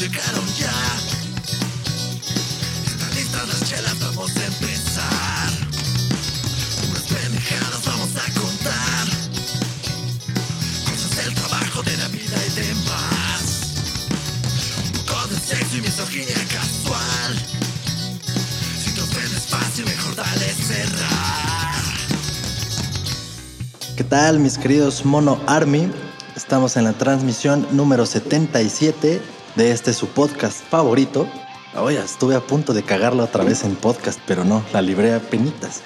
llegaron ya. Están listas las chelas, vamos a empezar. Unas pendejadas vamos a contar. Cosas del trabajo, de la vida y demás. Un poco de sexo y misoginia casual. Si te ofendes fácil, mejor dale cerrar. ¿Qué tal, mis queridos Mono Army? Estamos en la transmisión número 77 de este su podcast favorito. Oye, estuve a punto de cagarlo otra vez en podcast, pero no, la libré a penitas.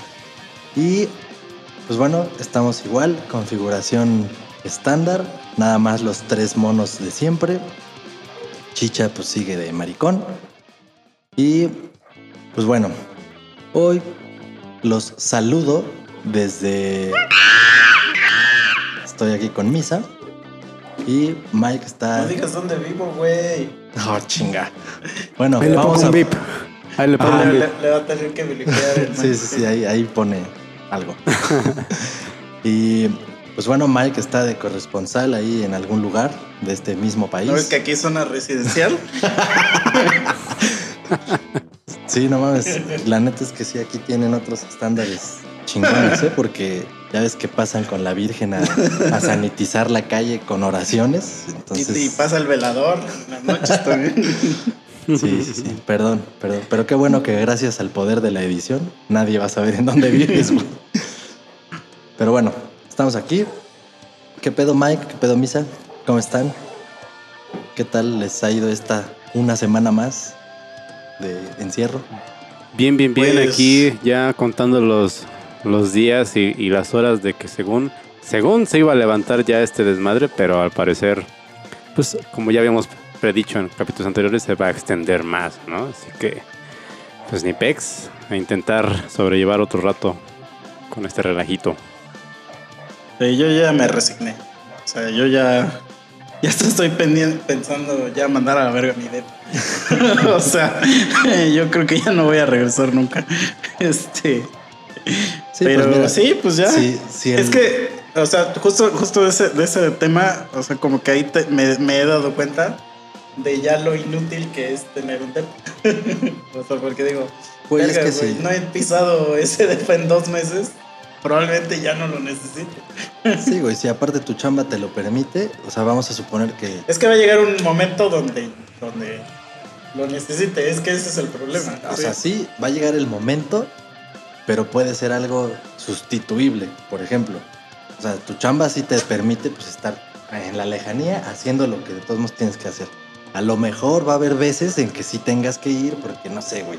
Y pues bueno, estamos igual, configuración estándar, nada más los tres monos de siempre. Chicha pues sigue de maricón. Y pues bueno, hoy los saludo desde... Estoy aquí con Misa. Y Mike está... No digas dónde vivo, güey. Oh, chinga. Bueno, Ahí le vamos pongo a... un bip. Ahí le pongo Ah, un le, bip. le va a tener que blipear el Sí, sí, sí, ahí, ahí pone algo. y pues bueno, Mike está de corresponsal ahí en algún lugar de este mismo país. ¿No es que aquí es zona residencial? Sí, no mames. La neta es que sí, aquí tienen otros estándares chingones, ¿eh? Porque ya ves que pasan con la Virgen a, a sanitizar la calle con oraciones. Entonces, Y, y pasa el velador en las noches también. sí, sí, sí. Perdón, perdón. Pero qué bueno que gracias al poder de la edición nadie va a saber en dónde vives, güey. Pero bueno, estamos aquí. ¿Qué pedo, Mike? ¿Qué pedo, Misa? ¿Cómo están? ¿Qué tal les ha ido esta una semana más de encierro? Bien, bien, bien. Pues- Aquí ya contando los, los días y, y las horas de que según, según se iba a levantar ya este desmadre, pero al parecer, pues como ya habíamos predicho en capítulos anteriores, se va a extender más, ¿no? Así que, pues ni pex, a intentar sobrellevar otro rato con este relajito. Yo ya me resigné. O sea, yo ya. Ya estoy pensando ya mandar a la verga mi dedo. o sea, yo creo que ya no voy a regresar nunca. Este. Sí, pero pues mira, sí, pues ya. sí, sí, es el- que, o sea, justo, justo de ese, de ese tema, o sea, como que ahí te- me, me he dado cuenta de ya lo inútil que es tener un depa. o sea, porque digo, Güey, es que sí. no he pisado ese depa en dos meses, probablemente ya no lo necesito. Sí, güey, si aparte tu chamba te lo permite, o sea, vamos a suponer que Es que va a llegar un momento donde, donde lo necesite, es que ese es el problema. O sea, sí, va a llegar el momento, pero puede ser algo sustituible, por ejemplo. O sea, tu chamba sí te permite pues estar en la lejanía haciendo lo que de todos modos tienes que hacer. A lo mejor va a haber veces en que sí tengas que ir porque no sé, güey,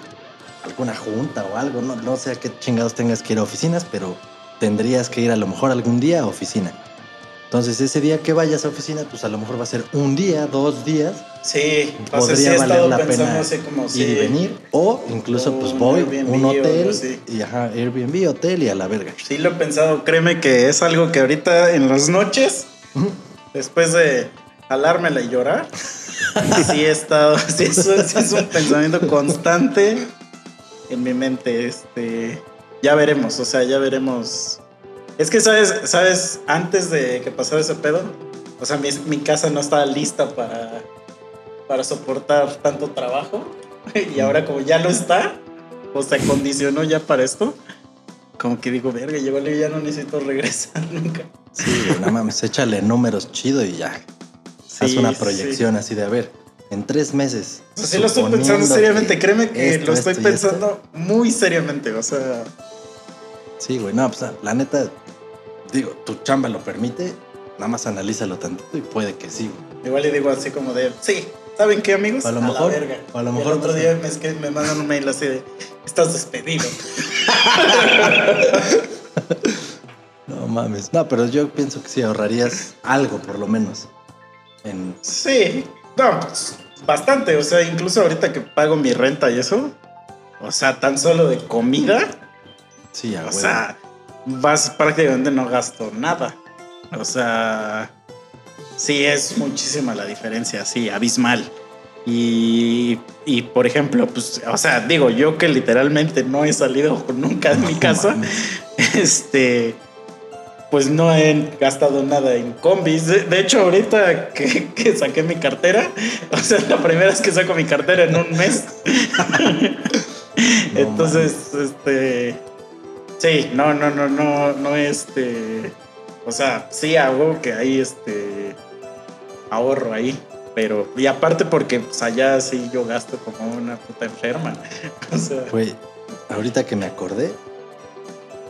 alguna junta o algo, no, no sé a qué chingados tengas que ir a oficinas, pero tendrías que ir a lo mejor algún día a oficina. Entonces, ese día que vayas a oficina, pues a lo mejor va a ser un día, dos días, Sí, sí podría he valer la pena como ir si... y venir. O incluso, O pues voy, Airbnb un hotel, así. y ajá, Airbnb, hotel y a la verga. Sí lo he pensado, créeme que es algo que ahorita en las noches, después de jalármela y llorar, sí he estado, sí es, sí es un pensamiento constante en mi mente, este, ya veremos, o sea, ya veremos. Es que, ¿sabes? ¿Sabes? Antes de que pasara ese pedo, o sea, mi, mi casa no estaba lista para, para soportar tanto trabajo, y ahora como ya lo está, o se acondicionó ya para esto, como que digo, verga, yo ya no necesito regresar nunca. Sí, no mames, échale números chido y ya. Haz Sí, una sí, proyección así de, a ver, en tres meses. O sea, sí lo estoy pensando seriamente, créeme que esto, lo estoy esto. pensando muy seriamente, o sea, Sí, güey, no, pues la neta, digo, tu chamba lo permite, nada más analízalo tantito y puede que sí, güey. igual le digo así como de, sí, ¿saben qué, amigos? A lo mejor- la verga. a lo mejor el otro día me, es que me mandan un mail así de, estás despedido. No mames. No, pero yo pienso que sí ahorrarías algo, por lo menos. En, Sí, no, pues, bastante, o sea, incluso ahorita que pago mi renta y eso, o sea, tan solo de comida, sí, a o sea, vas prácticamente no gasto nada. O sea, sí es muchísima la diferencia, sí, abismal. Y, y, por ejemplo, pues, o sea, digo, yo que literalmente no he salido nunca de mi casa, este, pues no he gastado nada en combis. De, de hecho, ahorita que, que saqué mi cartera, o sea, la primera vez que saco mi cartera en un mes. Entonces, este. Sí, no, no, no, no, no, este. O sea, sí hago que hay este. ahorro ahí. Pero, y aparte porque pues, allá sí yo gasto como una puta enferma. O sea, Güey, ahorita que me acordé,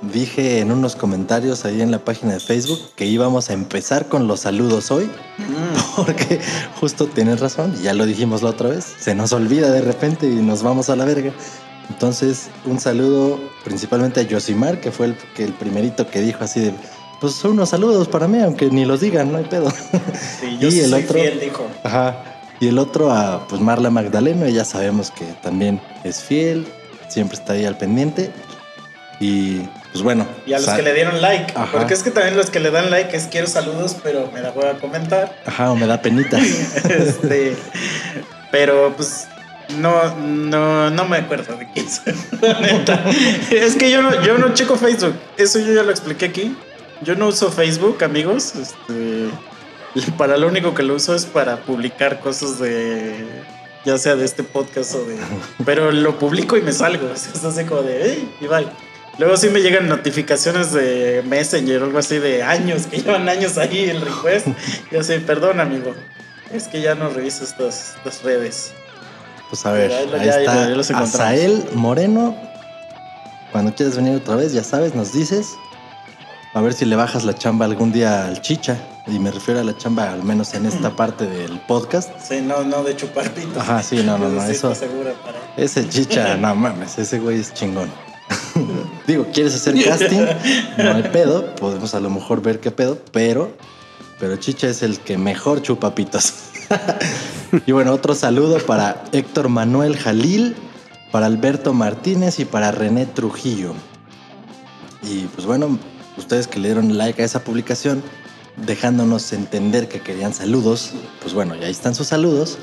dije en unos comentarios ahí en la página de Facebook que íbamos a empezar con los saludos hoy, mm, porque justo tienes razón, ya lo dijimos la otra vez, se nos olvida de repente y nos vamos a la verga. Entonces, un saludo principalmente a Yosimar, que fue el, que el primerito que dijo así de, pues son unos saludos para mí, aunque ni los digan, no hay pedo. sí, yo y el soy otro- fiel, dijo. Ajá. Y el otro a pues Marla Magdaleno, ella sabemos que también es fiel, siempre está ahí al pendiente. Y pues bueno. Y a los que le dieron like. Ajá. Porque es que también los que le dan like es quiero saludos, pero me la voy a comentar. Ajá, o me da penita. este, pero pues no, no, no me acuerdo de quién soy, neta. Es que yo no, yo no checo Facebook. Eso yo ya lo expliqué aquí. Yo no uso Facebook, amigos. Este, para lo único que lo uso es para publicar cosas de ya sea de este podcast o de pero lo publico y me salgo es así como de hey, y bye luego sí me llegan notificaciones de Messenger o algo así de años que llevan años ahí el request y así perdón amigo es que ya no reviso estas, estas redes Pues a ver, Ahí lo- ahí ya- está ya. Azael Moreno. Cuando quieras venir otra vez, ya sabes, nos dices. A ver si le bajas la chamba algún día al chicha. Y me refiero a la chamba al menos en esta parte del podcast. sí no no de chupar pito Ajá, sí, no, no, no, eso- para Ese chicha, no mames, ese güey es chingón. Digo, ¿quieres hacer casting? No hay pedo, podemos a lo mejor ver qué pedo, pero, pero chicha es el que mejor chupa pitos. y bueno, otro saludo para Héctor Manuel Jalil, para Alberto Martínez y para René Trujillo. Y pues bueno, ustedes que le dieron like a esa publicación, dejándonos entender que querían saludos, pues bueno, ya ahí están sus saludos.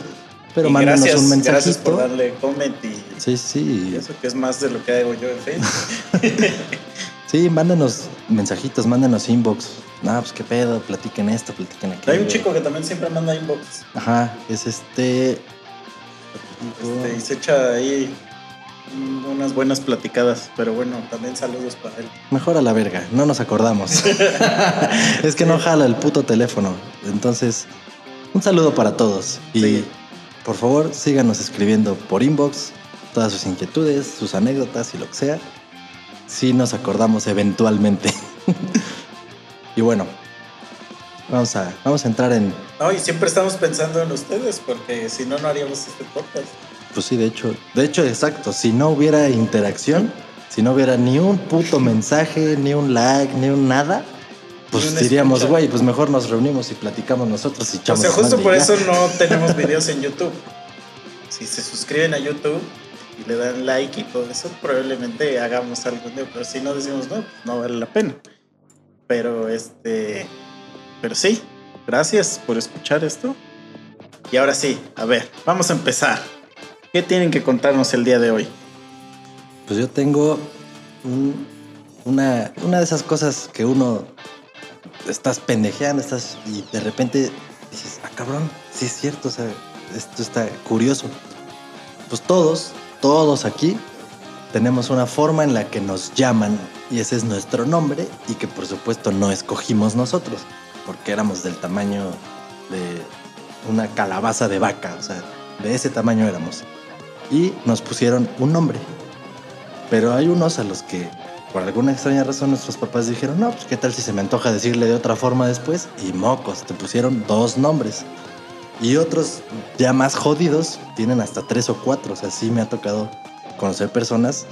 Pero Y mándenos gracias, un mensajito. gracias por darle comment y Sí, sí. y eso que es más de lo que hago yo en Facebook Sí, mándenos mensajitos, mándenos inbox. No, pues qué pedo, platiquen esto, platiquen aquello. hay un chico que también siempre manda inbox Ajá, es este. Este, y se echa ahí unas buenas platicadas, pero bueno, también saludos para él. Mejor a la verga, no nos acordamos. es que no jala el puto teléfono. Entonces, un saludo para todos. Y Sí. por favor, síganos escribiendo por inbox todas sus inquietudes, sus anécdotas y lo que sea. Si nos acordamos eventualmente. y bueno, vamos a, vamos a entrar en, No, y siempre estamos pensando en ustedes, porque si no, no haríamos este podcast. Pues sí, de hecho, de hecho, exacto. Si no hubiera interacción, si no hubiera ni un puto mensaje, ni un like, ni un nada, pues diríamos, güey, pues mejor nos reunimos y platicamos nosotros y O echamos sea, justo por eso no tenemos videos en YouTube. Si se suscriben a YouTube y le dan like y todo eso, probablemente hagamos algún día. Pero si no decimos, no, pues no vale la pena. Pero este. Pero sí, gracias por escuchar esto. Y ahora sí, a ver, vamos a empezar. ¿Qué tienen que contarnos el día de hoy? Pues yo tengo un- una, una de esas cosas que uno estás pendejeando, estás y de repente dices, ah, cabrón, sí es cierto, o sea, esto está curioso. Pues todos, todos aquí tenemos una forma en la que nos llaman y ese es nuestro nombre y que por supuesto no escogimos nosotros, porque éramos del tamaño de una calabaza de vaca, o sea, de ese tamaño éramos. Y nos pusieron un nombre. Pero hay unos a los que, por alguna extraña razón, nuestros papás dijeron, no, pues qué tal si se me antoja decirle de otra forma después. Y mocos, te pusieron dos nombres. Y otros ya más jodidos tienen hasta tres o cuatro. O sea, sí me ha tocado conocer personas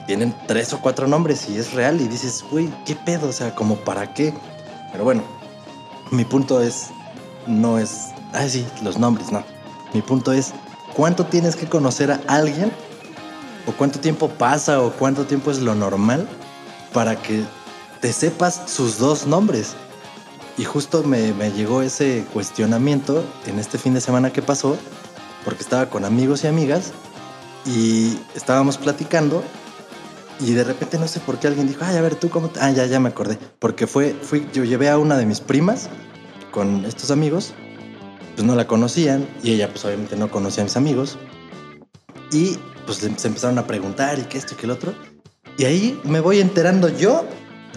tienen tres o cuatro nombres y es real. Y dices, güey, ¿qué pedo? O sea, como para qué. Pero bueno, mi punto es, no es, ay sí, los nombres, no. Mi punto es, ¿cuánto tienes que conocer a alguien o cuánto tiempo pasa o cuánto tiempo es lo normal para que te sepas sus dos nombres. Y justo me, me llegó ese cuestionamiento en este fin de semana que pasó, porque estaba con amigos y amigas y estábamos platicando Y de repente no sé por qué alguien dijo, ay, a ver, tú cómo... te-?" Ah, ya, ya me acordé. Porque fue, fui, yo llevé a una de mis primas con estos amigos, pues no la conocían y ella pues obviamente no conocía a mis amigos. Y pues se empezaron a preguntar y que esto y que el otro. Y ahí me voy enterando yo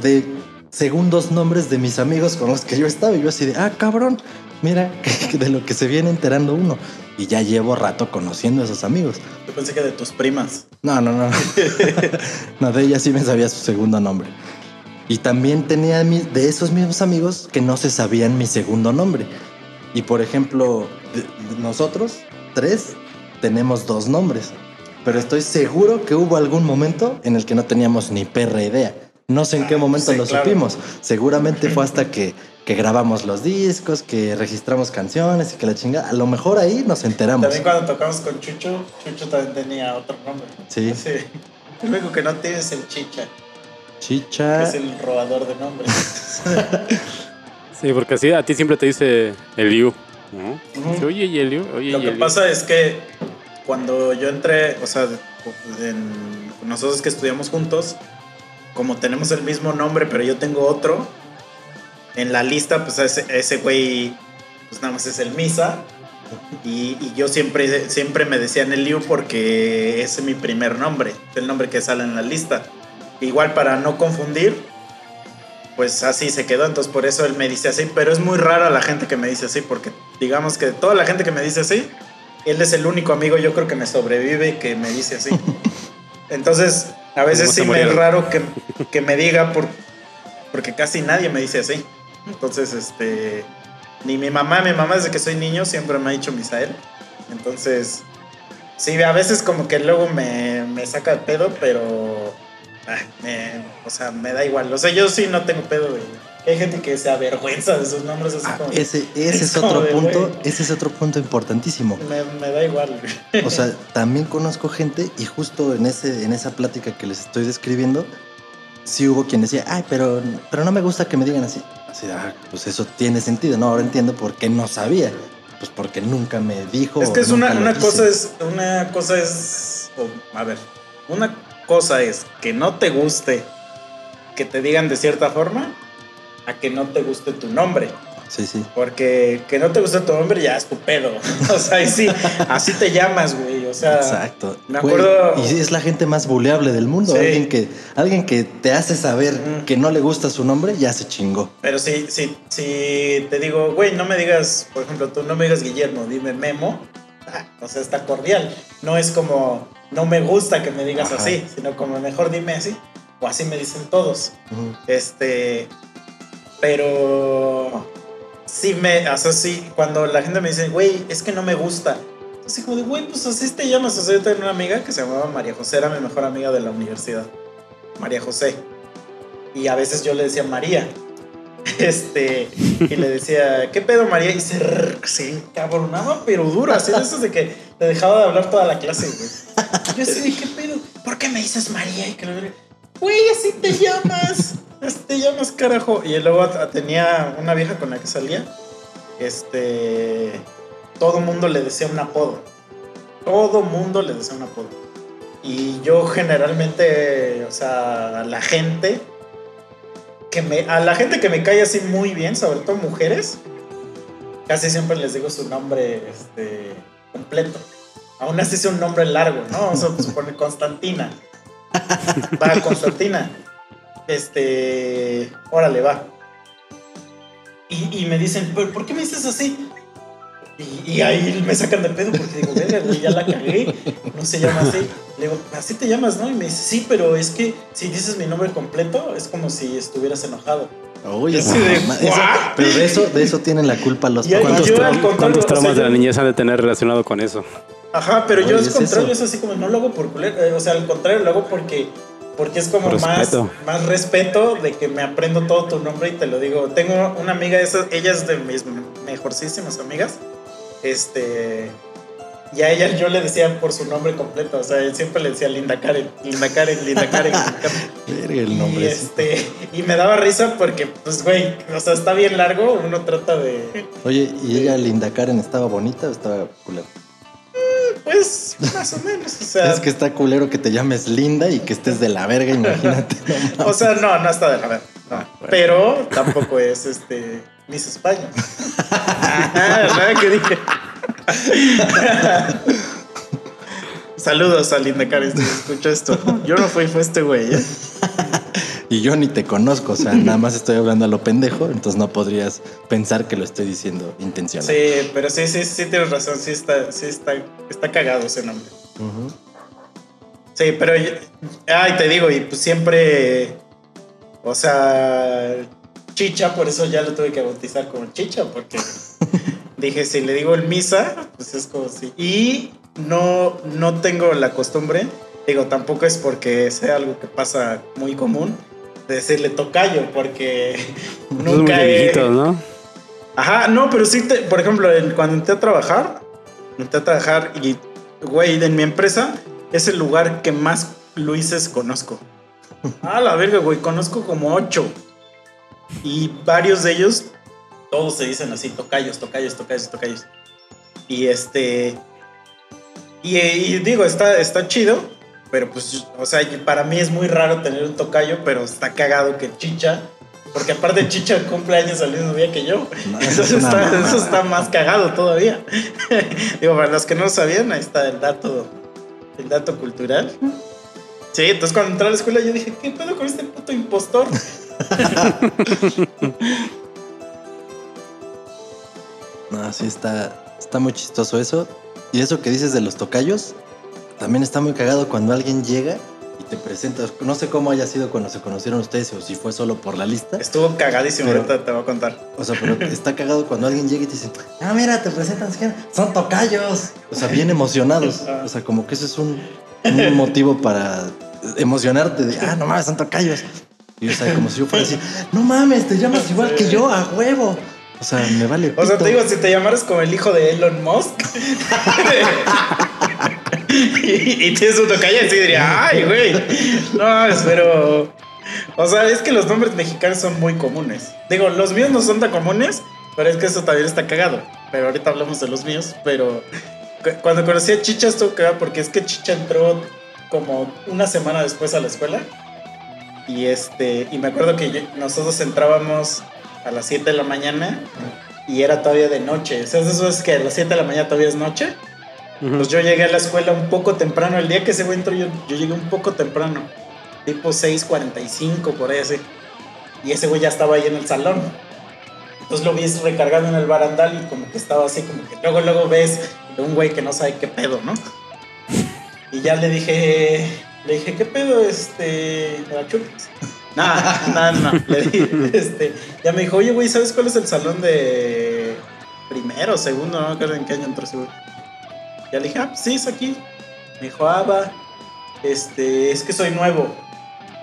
de segundos nombres de mis amigos con los que yo estaba. Y yo así de, ah, cabrón, mira de lo que se viene enterando uno. Y ya llevo rato conociendo a esos amigos. Yo pensé que de tus primas. No, no, no. no, de ella sí me sabía su segundo nombre. Y también tenía de esos mismos amigos que no se sabían mi segundo nombre. Y por ejemplo, nosotros, tres, tenemos dos nombres. Pero estoy seguro que hubo algún momento en el que no teníamos ni perra idea. No sé en qué Ah, momento sí, lo claro. supimos. Seguramente fue hasta que, que grabamos los discos, que registramos canciones y que la chinga. A lo mejor ahí nos enteramos. También cuando tocamos con Chucho, Chucho también tenía otro nombre. Sí. Sí. El único que no tiene es el Chicha, que Chicha. es el robador de nombres. Sí, porque así a ti siempre te dice Eliu. ¿no? Oye, y Eliu, oye, Lo y que Eliu". pasa es que cuando yo entré, o sea, en- nosotros que estudiamos juntos, como tenemos el mismo nombre, pero yo tengo otro, en la lista, pues ese, ese güey, pues nada más es el Misa. Y, y yo siempre, siempre me decían el Liu porque ese es mi primer nombre, el nombre que sale en la lista. Igual para no confundir, pues así se quedó, entonces por eso él me dice así, pero es muy rara la gente que me dice así, porque digamos que toda la gente que me dice así, él es el único amigo yo creo que me sobrevive que me dice así. Entonces, a veces ¿Cómo se sí me es raro que, que me diga por, porque casi nadie me dice así. Entonces, este, ni mi mamá, mi mamá desde que soy niño siempre me ha dicho Misael. Entonces, sí, a veces como que luego me, me saca de pedo, pero, ah, me- o sea, me da igual. O sea, yo sí no tengo pedo de... Hay gente que se avergüenza de sus nombres así Ah, como... ese, ese es, es otro punto, ese es otro punto importantísimo. Me, me da igual. güey. O sea, también conozco gente y justo en ese, en esa plática que les estoy describiendo, sí hubo quien decía, ay, pero, pero no me gusta que me digan así. Así, ah, pues eso tiene sentido, ¿no? Ahora entiendo por qué no sabía. Pues porque nunca me dijo. Es que es una, cosa es, una cosa es, a ver, una cosa es que no te guste que te digan de cierta forma a que no te guste tu nombre. Sí, sí. Porque que no te guste tu nombre ya es tu pedo. o sea, y sí, así te llamas, güey. O sea, Exacto. me Güey, acuerdo- y es la gente más buleable del mundo. Sí. Alguien, que, alguien que te hace saber Mm. que no le gusta su nombre, ya se chingó. pero si, si, si te digo, güey, no me digas, por ejemplo, tú no me digas Guillermo, dime Memo. ah, o sea, está cordial. No es como, no me gusta que me digas Ajá. así, sino como mejor dime así. O así me dicen todos. Este, pero sí me, o sea, sí, cuando la gente me dice, güey, es que no me gusta. Así como de, güey, pues así te llamas. O sea, yo tenía una amiga que se llamaba María José, era mi mejor amiga de la universidad. María José. Y a veces yo le decía María. Este, y le decía, ¿qué pedo, María? Y se, se encabronaba, pero duro, así de esos de que te dejaba de hablar toda la clase, güey. Yo así de, ¿qué pedo? ¿Por qué me dices María? Y que le güey, así te llamas. Así te llamas, carajo. Y luego tenía una vieja con la que salía. Este. Todo mundo le decía un apodo. Todo mundo le decía un apodo. Y yo generalmente, o sea, a la gente que me. A la gente que me cae así muy bien, sobre todo mujeres, casi siempre les digo su nombre este, completo. Aún así es un nombre largo, ¿no? Vamos a suponer Constantina. Va, Constantina. Este. Órale, va. Y, y me dicen, ¿pero por qué me dices así? Y, y ahí me sacan de pedo porque digo, verga, güey, ya la cagué. No se llama así. Le digo, así te llamas, ¿no? Y me dice, sí, pero es que si dices mi nombre completo, es como si estuvieras enojado. Oye, Así de, eso- pero de eso, de eso tienen la culpa los papás. ¿Cuántos, yo, tra- al contrario, cuántos o sea, traumas de la niñez han de tener relacionado con eso? Ajá, pero yo Oye, es es contrario, eso. es así como no lo hago por culero, eh, o sea, al contrario, lo hago porque porque es como más, Respeto. más respeto de que me aprendo todo tu nombre y te lo digo. Tengo una amiga, esa, ella es de mis mejorcísimas amigas. Este. Y a ella yo le decía por su nombre completo. O sea, él siempre le decía Linda Karen, Linda Karen, Linda Karen. Linda Karen. Verga, el y, nombre. ese. este, y me daba risa porque, pues, güey, o sea, está bien largo. Uno trata de. Oye, ¿y ella, Linda Karen, estaba bonita o estaba culera? Pues más o menos. O sea, Es que está culero que te llames Linda y que estés de la verga, imagínate. o sea no, no está de la verga. no. Ah, bueno. Pero tampoco es este Miss España. ¿Verdad que dije? Saludos a Linda Karen si escucho esto. Yo no fui, fue este güey. ¿eh? Y yo ni te conozco, o sea, nada más estoy hablando a lo pendejo, entonces no podrías pensar que lo estoy diciendo intencional. Sí, pero sí, sí, sí tienes razón. Sí está, sí está, está cagado ese nombre. Sí, pero. Ay, te digo, y pues siempre. O sea. Chicha, por eso ya lo tuve que bautizar como Chicha, porque dije, si le digo el misa, pues es como si. Y no, no tengo la costumbre, digo, tampoco es porque sea algo que pasa muy común, de decirle tocayo, porque muy nunca he. ¿no? Ajá, no, pero sí, te, por ejemplo, en- cuando entré a trabajar, entré a trabajar y, güey, en mi empresa es el lugar que más Luises conozco. Ah, la verga, güey, conozco como ocho. Y varios de ellos, todos se dicen así, tocayos, tocayos, tocayos, tocayos. Y este... Y, y digo, está, está chido, pero pues, o sea, para mí es muy raro tener un tocayo, pero está cagado que Chicha, porque aparte Chicha cumple años al mismo día que yo. No, eso está, eso está más cagado todavía. Digo, para los que no sabían, ahí está el dato, el dato cultural. Sí, entonces cuando entré a la escuela yo dije, ¿qué pedo con este puto impostor? No, sí está, está muy chistoso eso. Y eso que dices de los tocayos, también está muy cagado cuando alguien llega y te presenta. No sé cómo haya sido cuando se conocieron ustedes o si fue solo por la lista. Estuvo cagadísimo, Pero- ahorita te voy a contar. O sea, pero está cagado cuando alguien llega y te dice, ah, mira, te presentan, son tocayos. O sea, bien emocionados. O sea, como que eso es un, un motivo para emocionarte de, ah, no mames, son tocayos. Y o sea, como si yo fuera así, no mames, te llamas igual que yo, a huevo. O sea, me vale. O sea, te digo, si te llamaras como el hijo de Elon Musk y, y tienes un tocayo, así diría, ay, güey. No, pero. O sea, es que los nombres mexicanos son muy comunes. Digo, los míos no son tan comunes, pero es que eso también está cagado. Pero ahorita hablamos de los míos. Pero cu- cuando conocí a Chicha estuvo cagado porque es que Chicha entró como una semana después a la escuela. Y este, y me acuerdo que yo- nosotros entrábamos a las 7 de la mañana y era todavía de noche. O sea, eso es que a las 7 de la mañana todavía es noche. Ujú. Pues yo llegué a la escuela un poco temprano. El día que ese güey entró, yo, yo llegué un poco temprano. Tipo 6:45, por ahí así. Y ese güey ya estaba ahí en el salón. Entonces lo vi recargado en el barandal y como que estaba así, como que luego, luego ves de un güey que no sabe qué pedo, ¿no? Y ya le dije, le dije, ¿qué pedo, este, me la chupas? Nada, nada, no. Le dije, este, ya me dijo, oye, güey, ¿sabes cuál es el salón de primero, segundo? No me acuerdo en qué año entró ese güey. Ya le dije, ah, sí, es aquí. Me dijo, ah, va, este, es que soy nuevo.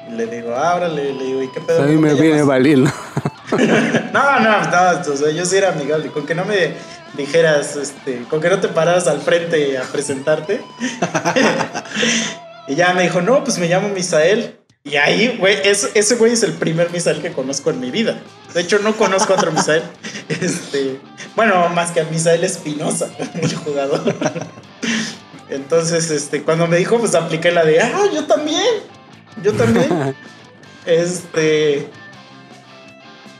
Y le digo, ah, órale, le digo, ¿y qué pedo? A mí ¿Cómo me viene llamas?" Balil. No, no, no, o sea, yo sí era amigable. Con que no me dijeras, este, con que no te pararas al frente a presentarte. y ya me dijo, no, pues me llamo Misael. Y ahí, güey, es- ese güey es el primer Misael que conozco en mi vida. De hecho, no conozco a otro Misael. Este, bueno, más que a Misael Espinosa, el jugador. Entonces, este, cuando me dijo, pues apliqué la de, ah, yo también. Yo también. este.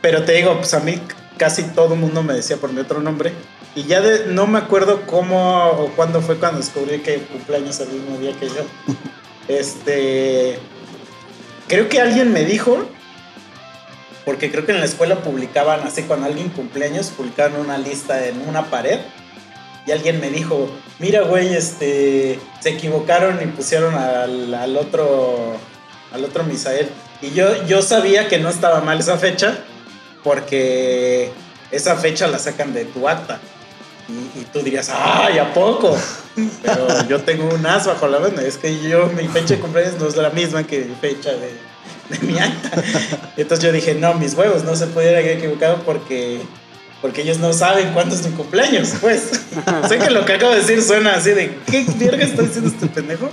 Pero te digo, pues a mí casi todo el mundo me decía por mi otro nombre. Y ya de- no me acuerdo cómo o cuándo fue cuando descubrí que cumpleaños el mismo día que yo. Este. Creo que alguien me dijo. Porque creo que en la escuela publicaban así, cuando alguien cumpleaños, publicaban una lista en una pared. Y alguien me dijo, mira, güey, este, se equivocaron y pusieron al, al otro, al otro Misael. Y yo, yo sabía que no estaba mal esa fecha, porque esa fecha la sacan de tu acta. Y, y tú dirías, ¡ay, a poco! Pero yo tengo un as bajo la mano. Es que yo, mi fecha de cumpleaños no es la misma que mi fecha de, de mi acta. Entonces yo dije, no, mis huevos, no se pudieran haber equivocado porque, porque ellos no saben cuándo es mi cumpleaños, pues. sé que lo que acabo de decir suena así de, ¿qué verga está diciendo este pendejo?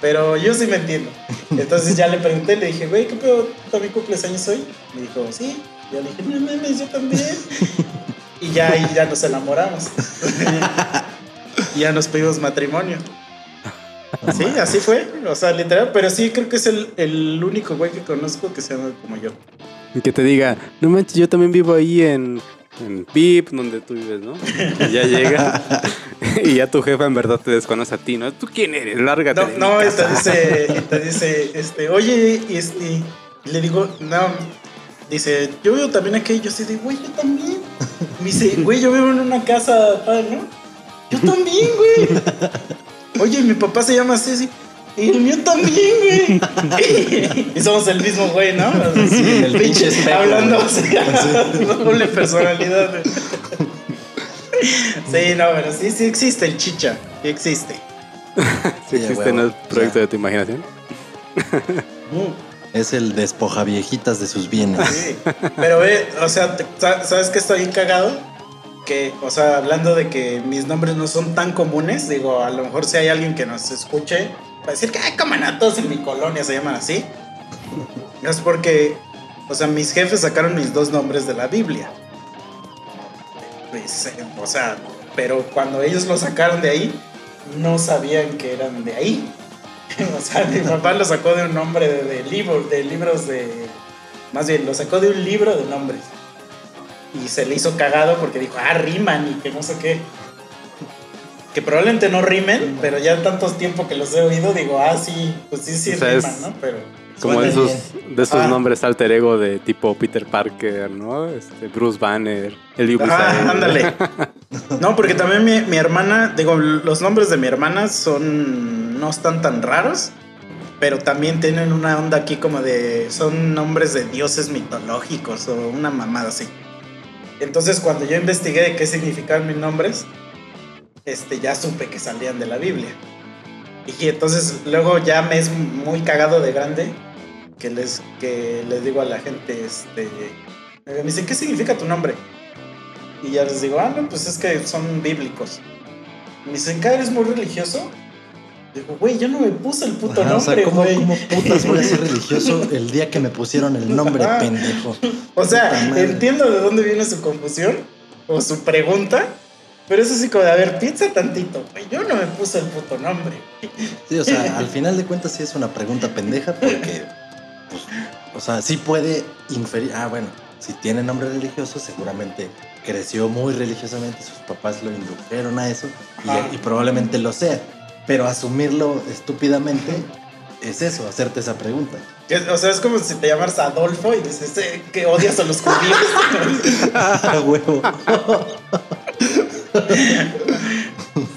Pero yo sí me entiendo. Entonces ya le pregunté, le dije, güey, ¿qué pedo? ¿Tú también cumples años hoy? Me dijo, sí. Yo le dije, no mames, yo también. Y ya ahí ya nos enamoramos. y ya nos pedimos matrimonio. Sí, así fue. O sea, literal. Pero sí, creo que es el, el único güey que conozco que se llama como yo. Y que te diga, no manches, yo también vivo ahí en, en PIP, donde tú vives, ¿no? Y ya llega. y ya tu jefa en verdad te desconoce a ti, ¿no? ¿Tú quién eres? Lárgate. No, de mi no, te casa. dice, te dice, este, oye, este, y le digo, no, dice, yo vivo también aquí, yo sí digo, güey, yo también. Me dice, güey, yo vivo en una casa, tal, ¿no? Yo también, güey. Oye, mi papá se llama así, sí. Y el mío también, güey. y somos el mismo güey, ¿no? O sea, sí, El pinche espejo, Hablando, güey. o sea, doble personalidad. güey. Sí, no, pero sí, sí existe el chicha. Sí existe. Sí, Sí, existe en el proyecto de tu imaginación. Mm. Es el despoja viejitas de sus bienes. Pero ve, o sea, ¿sabes está bien cagado? Que, o sea, hablando de que mis nombres no son tan comunes, digo, a lo mejor si hay alguien que nos escuche, va a decir que, ay, todos en mi colonia se llaman así. Es porque, o sea, mis jefes sacaron mis dos nombres de la Biblia. Pues, eh, o sea, pero cuando ellos lo sacaron de ahí, no sabían que eran de ahí. O sea, mi papá lo sacó de un nombre de, de libro, de libros de. Más bien, lo sacó de un libro de nombres. Y se le hizo cagado porque dijo, ah, riman y que no sé qué. Que probablemente no rimen, pero ya tantos tiempo que los he oído, digo, ah, sí, pues sí, sí O sea, riman, es- ¿no? Pero. Como esos, de esos Ah. nombres alter ego de tipo Peter Parker, ¿no? Este, Bruce Banner, el Ah, ándale. No, porque también mi, mi hermana, digo, los nombres de mi hermana son. No están tan raros, pero también tienen una onda aquí como de. son nombres de dioses mitológicos o una mamada así. Entonces, cuando yo investigué de qué significaban mis nombres, este, ya supe que salían de la Biblia. Y entonces, luego ya me es muy cagado de grande que les, que les digo a la gente, este. Me dicen, ¿qué significa tu nombre? Y ya les digo, ah, no, pues es que son bíblicos. Me dicen, ¿qué eres muy religioso? Digo, güey, yo no me puse el puto Ajá, o sea, nombre, ¿cómo. ¿cómo putas voy a ser religioso el día que me pusieron el nombre, Ajá. pendejo? O sea, entiendo de dónde viene su confusión o su pregunta, pero es así como de, a ver, piensa tantito, güey, yo no me puse el puto nombre. Sí, o sea, al final de cuentas sí es una pregunta pendeja porque, pues, o sea, sí puede inferir, ah, bueno, si tiene nombre religioso seguramente creció muy religiosamente, sus papás lo indujeron a eso y, Ah. y probablemente lo sea, pero asumirlo estúpidamente es eso, hacerte esa pregunta. O sea, es como si te llamas Adolfo y dices eh, que odias a los judíos. Ah, huevo.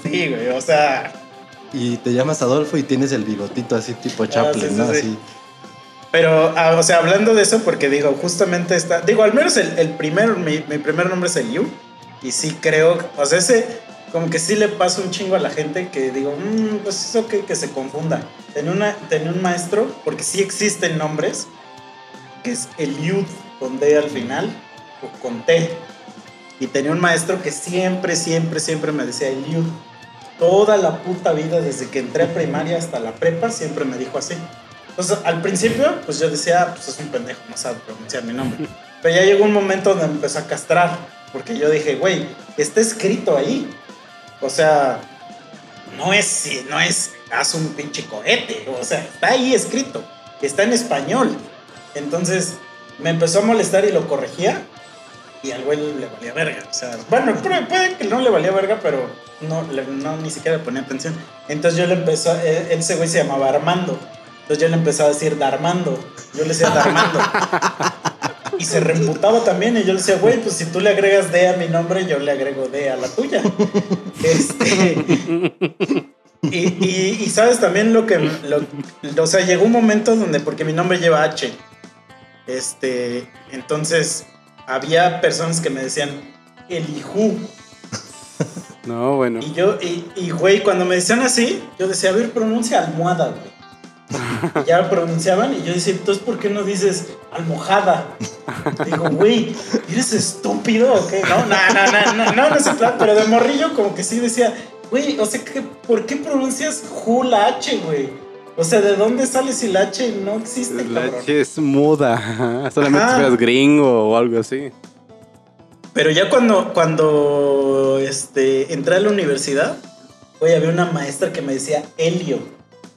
sí, güey, o sea, Y te llamas Adolfo y tienes el bigotito así tipo Chaplin, Ah, sí, ¿no? sí, sí. Así. Pero, ah, o sea, hablando de eso, porque digo, justamente está. Digo, al menos el, el primero, mi, mi primer nombre es Eliu. Y sí creo, o sea, ese, como que sí le pasa un chingo a la gente que digo, "Mm, pues eso que, que se confunda. Tenía, una, tenía un maestro, porque sí existen nombres, que es Eliud con D al final, o con T. Y tenía un maestro que siempre, siempre, siempre me decía Eliud. Toda la puta vida, desde que entré a primaria hasta la prepa, siempre me dijo así. Entonces, al principio, pues yo decía, "Ah, pues es un pendejo, no sabe pronunciar mi nombre. Pero ya llegó un momento donde me empezó a castrar, porque yo dije, güey, está escrito ahí. O sea, no es, no es, haz un pinche cohete, o sea, está ahí escrito, está en español. Entonces, me empezó a molestar y lo corregía, y al güey le valía verga. O sea, bueno, puede, que no le valía verga, pero no, no ni siquiera le ponía atención. Entonces yo le empezó, él- ese güey se llamaba Armando. Entonces yo le empezaba a decir Darmando. Yo le decía Darmando. y se reemputaba también. Y yo le decía, güey, pues si tú le agregas D a mi nombre, yo le agrego D a la tuya. Este. Y, y- y sabes también lo que. lo- o sea, llegó un momento donde, porque mi nombre lleva H. Este. Entonces, había personas que me decían, Elihu. No, bueno. Y yo, y, y güey, cuando me decían así, yo decía, a ver, pronuncia almohada, güey. Y ya pronunciaban y yo decía, entonces, ¿por qué no dices almohada? Digo, güey, ¿eres estúpido o qué? No, no, no, no, no, no, no sé, plan, pero de morrillo como que sí decía, güey, o sea, ¿qué- ¿por qué pronuncias Ju la H, güey? O sea, ¿de dónde sale si la H no existe, La cabrón? H es muda. Solamente Ajá. si fueras gringo o algo así. Pero ya cuando, cuando este, entré a la universidad, güey, había una maestra que me decía Helio.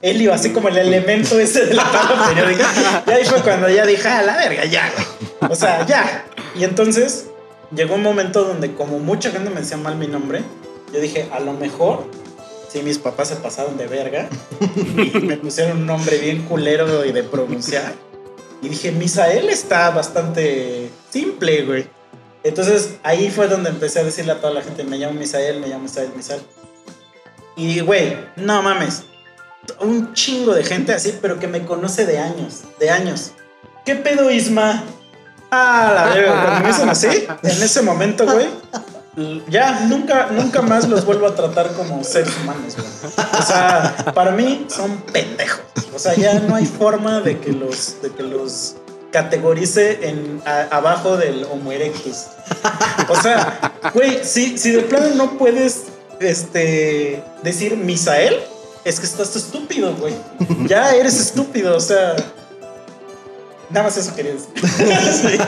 Helio, así como el elemento ese de la tabla periódica. Y ahí fue cuando ya dije, a la verga, ya, güey. O sea, ya. Y entonces llegó un momento donde como mucha gente me decía mal mi nombre, yo dije, a lo mejor, si mis papás se pasaron de verga y me pusieron un nombre bien culero y de pronunciar. Y dije, Misael está bastante simple, güey. Entonces ahí fue donde empecé a decirle a toda la gente, me llamo Misael, me llamo Misael, Misael. Y, güey, no mames. Un chingo de gente así, pero que me conoce de años, de años. ¿Qué pedo, Isma? Ah, la verga, cuando me dicen así, en ese momento, güey, ya nunca, nunca más los vuelvo a tratar como seres humanos, güey. O sea, para mí son pendejos. O sea, ya no hay forma de que los, de que los categorice en abajo del Homo erectus. O sea, güey, si, si de plano no puedes este, decir Misael, es que estás estúpido, güey. Ya eres estúpido, o sea. Nada más eso quería decir. Sí.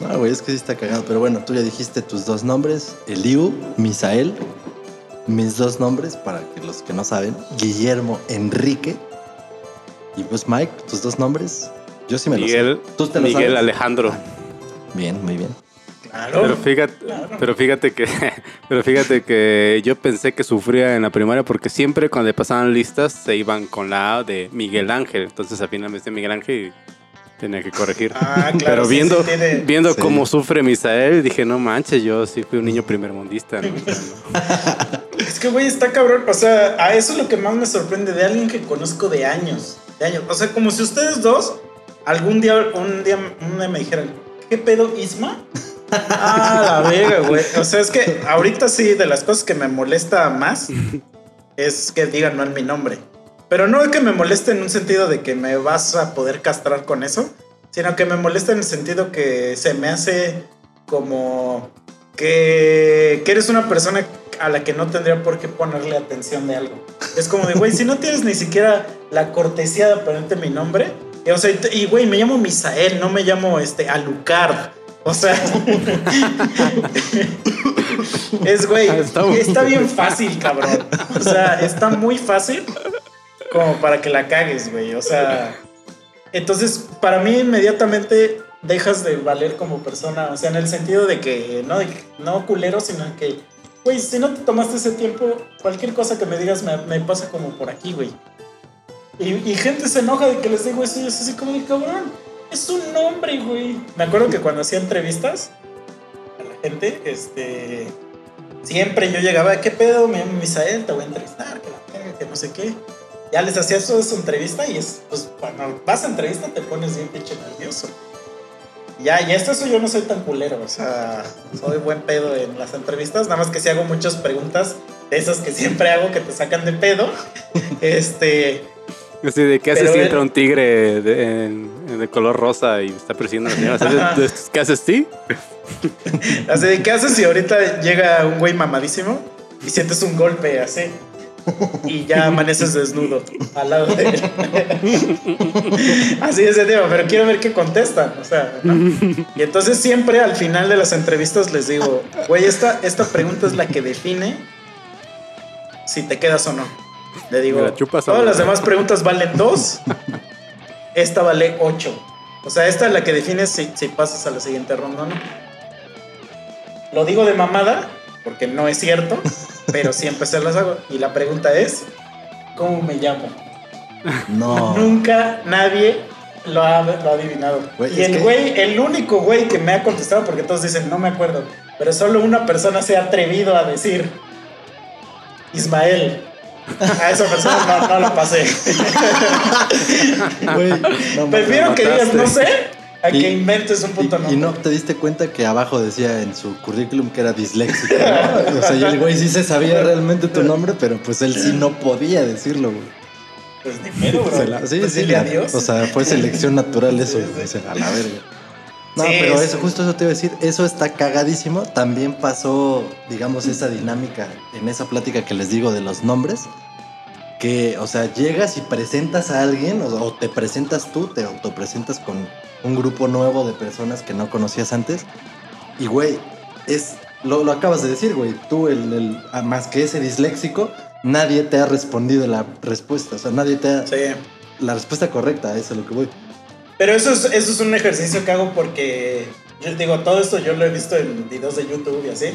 No, güey, es que sí está cagado. Pero bueno, tú ya dijiste tus dos nombres: Eliu, Misael. Mis dos nombres, para que los que no saben: Guillermo Enrique. Y pues, Mike, tus dos nombres. Yo sí me Miguel, los sé. ¿Tú te lo Miguel sabes? Alejandro. Bien, muy bien. Claro. Pero fíjate, Claro. pero fíjate que, pero fíjate que yo pensé que sufría en la primaria porque siempre cuando le pasaban listas se iban con la A de Miguel Ángel. Entonces al final me decía Miguel Ángel y tenía que corregir. Ah, claro. pero sí, viendo, sí tiene- viendo Sí. cómo sufre Misael, dije, no manches, yo sí fui un niño primermundista. ¿no? Es que, güey, está cabrón. O sea, a eso es lo que más me sorprende de alguien que conozco de años. De años. O sea, como si ustedes dos algún día, un día, un día me dijeran, ¿qué pedo, Isma? Ah, la verga, güey. O sea, es que ahorita sí, de las cosas que me molesta más es que digan mal mi nombre. Pero no es que me moleste en un sentido de que me vas a poder castrar con eso, sino que me molesta en el sentido que se me hace como que, que eres una persona a la que no tendría por qué ponerle atención de algo. Es como de, güey, si no tienes ni siquiera la cortesía de ponerte mi nombre, y, o sea, y güey, me llamo Misael, no me llamo este Alucard. O sea, es güey, Está muy- está bien fácil, cabrón. O sea, está muy fácil como para que la cagues, güey. O sea, entonces para mí inmediatamente dejas de valer como persona. O sea, en el sentido de que no, no culero, sino que, güey, si no te tomaste ese tiempo, cualquier cosa que me digas me, me pasa como por aquí, güey. Y, y gente se enoja de que les digo eso y es así como de cabrón. Es un nombre, güey. Me acuerdo que cuando hacía entrevistas a la gente, este. Siempre yo llegaba, ¿qué pedo? Me llamo Misael, te voy a entrevistar, que la verga, que no sé qué. Ya les hacía eso su entrevista y es, pues, cuando vas a entrevista te pones bien pinche nervioso. Ya, y esto eso yo no soy tan culero, o sea, soy buen pedo en las entrevistas, nada más que si hago muchas preguntas de esas que siempre hago que te sacan de pedo. Este, Así de qué haces si entra un tigre de, color rosa y está persiguiendo a la señora. ¿Sabes de- de- ¿Qué haces tú? así de, ¿qué haces si ahorita llega un güey mamadísimo y sientes un golpe así? Y ya amaneces desnudo al lado de él. Así es ese tema, pero quiero ver qué contestan. O sea, ¿no? Y entonces siempre al final de las entrevistas les digo, güey, esta, esta pregunta es la que define si te quedas o no. Le digo, ¿Me la chupas todas no?" las demás preguntas valen dos, esta vale ocho. O sea, esta es la que define si, si pasas a la siguiente ronda o no. Lo digo de mamada, porque no es cierto, pero siempre se las hago. Y la pregunta es, ¿cómo me llamo? No. Nunca nadie lo ha, lo ha adivinado. Y el que- güey, el único güey que me ha contestado, porque todos dicen, no me acuerdo, pero solo una persona se ha atrevido a decir, Ismael. A esa persona no, no la pasé. Güey, no mames. Prefiero que digas, no sé, a Y- que inventes un puto Y, y nombre. no te diste cuenta que abajo decía en su currículum que era disléxico. ¿no? O sea, y el güey sí se sabía realmente tu nombre, pero pues él sí no podía decirlo, güey. Pues ni pedo, bro. Se la- sí, Pues sí, dile la- adiós. O sea, fue selección natural eso, Sí, sí. güey, o sea, a la verga. No, Sí, pero eso, justo eso te iba a decir, eso está cagadísimo. También pasó, digamos, esa dinámica en esa plática que les digo de los nombres. Que, o sea, llegas y presentas a alguien, o, o te presentas tú, te autopresentas con un grupo nuevo de personas que no conocías antes. Y, güey, es, lo, lo acabas de decir, güey, tú, el, el- ah, más que ese disléxico, nadie te ha respondido la respuesta. O sea, nadie te ha. Sí. La respuesta correcta, eso es lo que voy. Pero eso es, eso es un ejercicio que hago porque, yo digo, todo esto yo lo he visto en videos de YouTube y así.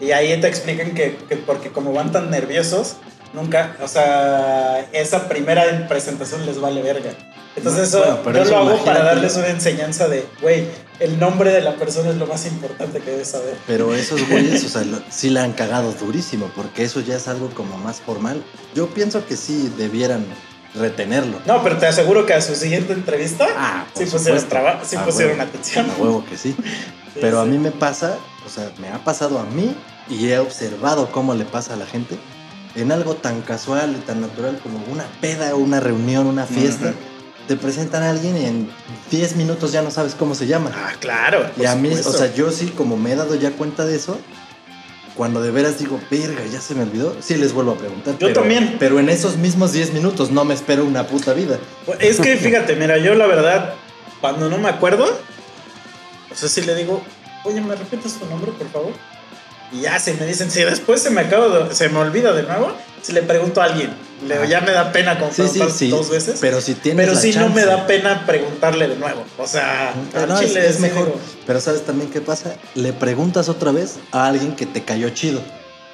Y ahí te explican que, que porque como van tan nerviosos, nunca, o sea, esa primera presentación les vale verga. Entonces eso Bueno, pero yo eso lo hago imagínate. para darles una enseñanza de, güey, el nombre de la persona es lo más importante que debes saber. Pero esos güeyes, o sea, lo- sí la han cagado durísimo, porque eso ya es algo como más formal. Yo pienso que sí debieran retenerlo. No, pero te aseguro que a su siguiente entrevista Ah, sí pusieron, traba- sí A pusieron huevo. atención. A huevo que sí. Pero a mí me pasa, o sea, me ha pasado a mí y he observado cómo le pasa a la gente en algo tan casual y tan natural como una peda, una reunión, una fiesta. Te presentan a alguien y en 10 minutos ya no sabes cómo se llama. Ah, claro. y a mí, supuesto. o sea, yo sí, como me he dado ya cuenta de eso, cuando de veras digo, verga, ya se me olvidó, sí les vuelvo a preguntar. Yo pero- también. Pero en esos mismos 10 minutos no me espero una puta vida. Pues, Es que fíjate, mira, yo la verdad, cuando no me acuerdo, o sea, si le digo, oye, ¿me repites tu nombre, por favor? Y ya, si me dicen, si después se me acaba, de- se me olvida de nuevo, si le pregunto a alguien, le ya me da pena como Sí, sí, preguntar sí. dos veces. Pero si tienes Pero sí no me da pena preguntarle de nuevo. O sea, no, es, chile es mejor. digo, Pero ¿sabes también qué pasa? Le preguntas otra vez a alguien que te cayó chido.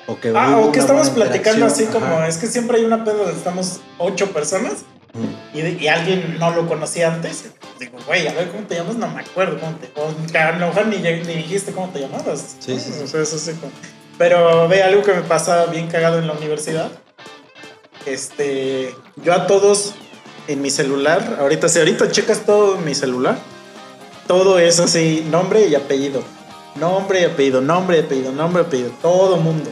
O que, Ah, o que estamos platicando así como, es que siempre hay una pedo donde estamos ocho personas. Y, de- y alguien no lo conocía antes. Digo, güey, a ver cómo te llamas, no me acuerdo cómo te. O a lo mejor ni, ni dijiste cómo te llamabas. Sí, sí, sí. O sea, eso sí, como- Pero ve algo que me pasa bien cagado en la universidad. Este. Yo a todos en mi celular, ahorita, si ahorita checas todo en mi celular, todo es así, nombre y apellido. Nombre y apellido, nombre y apellido, nombre y apellido, todo mundo.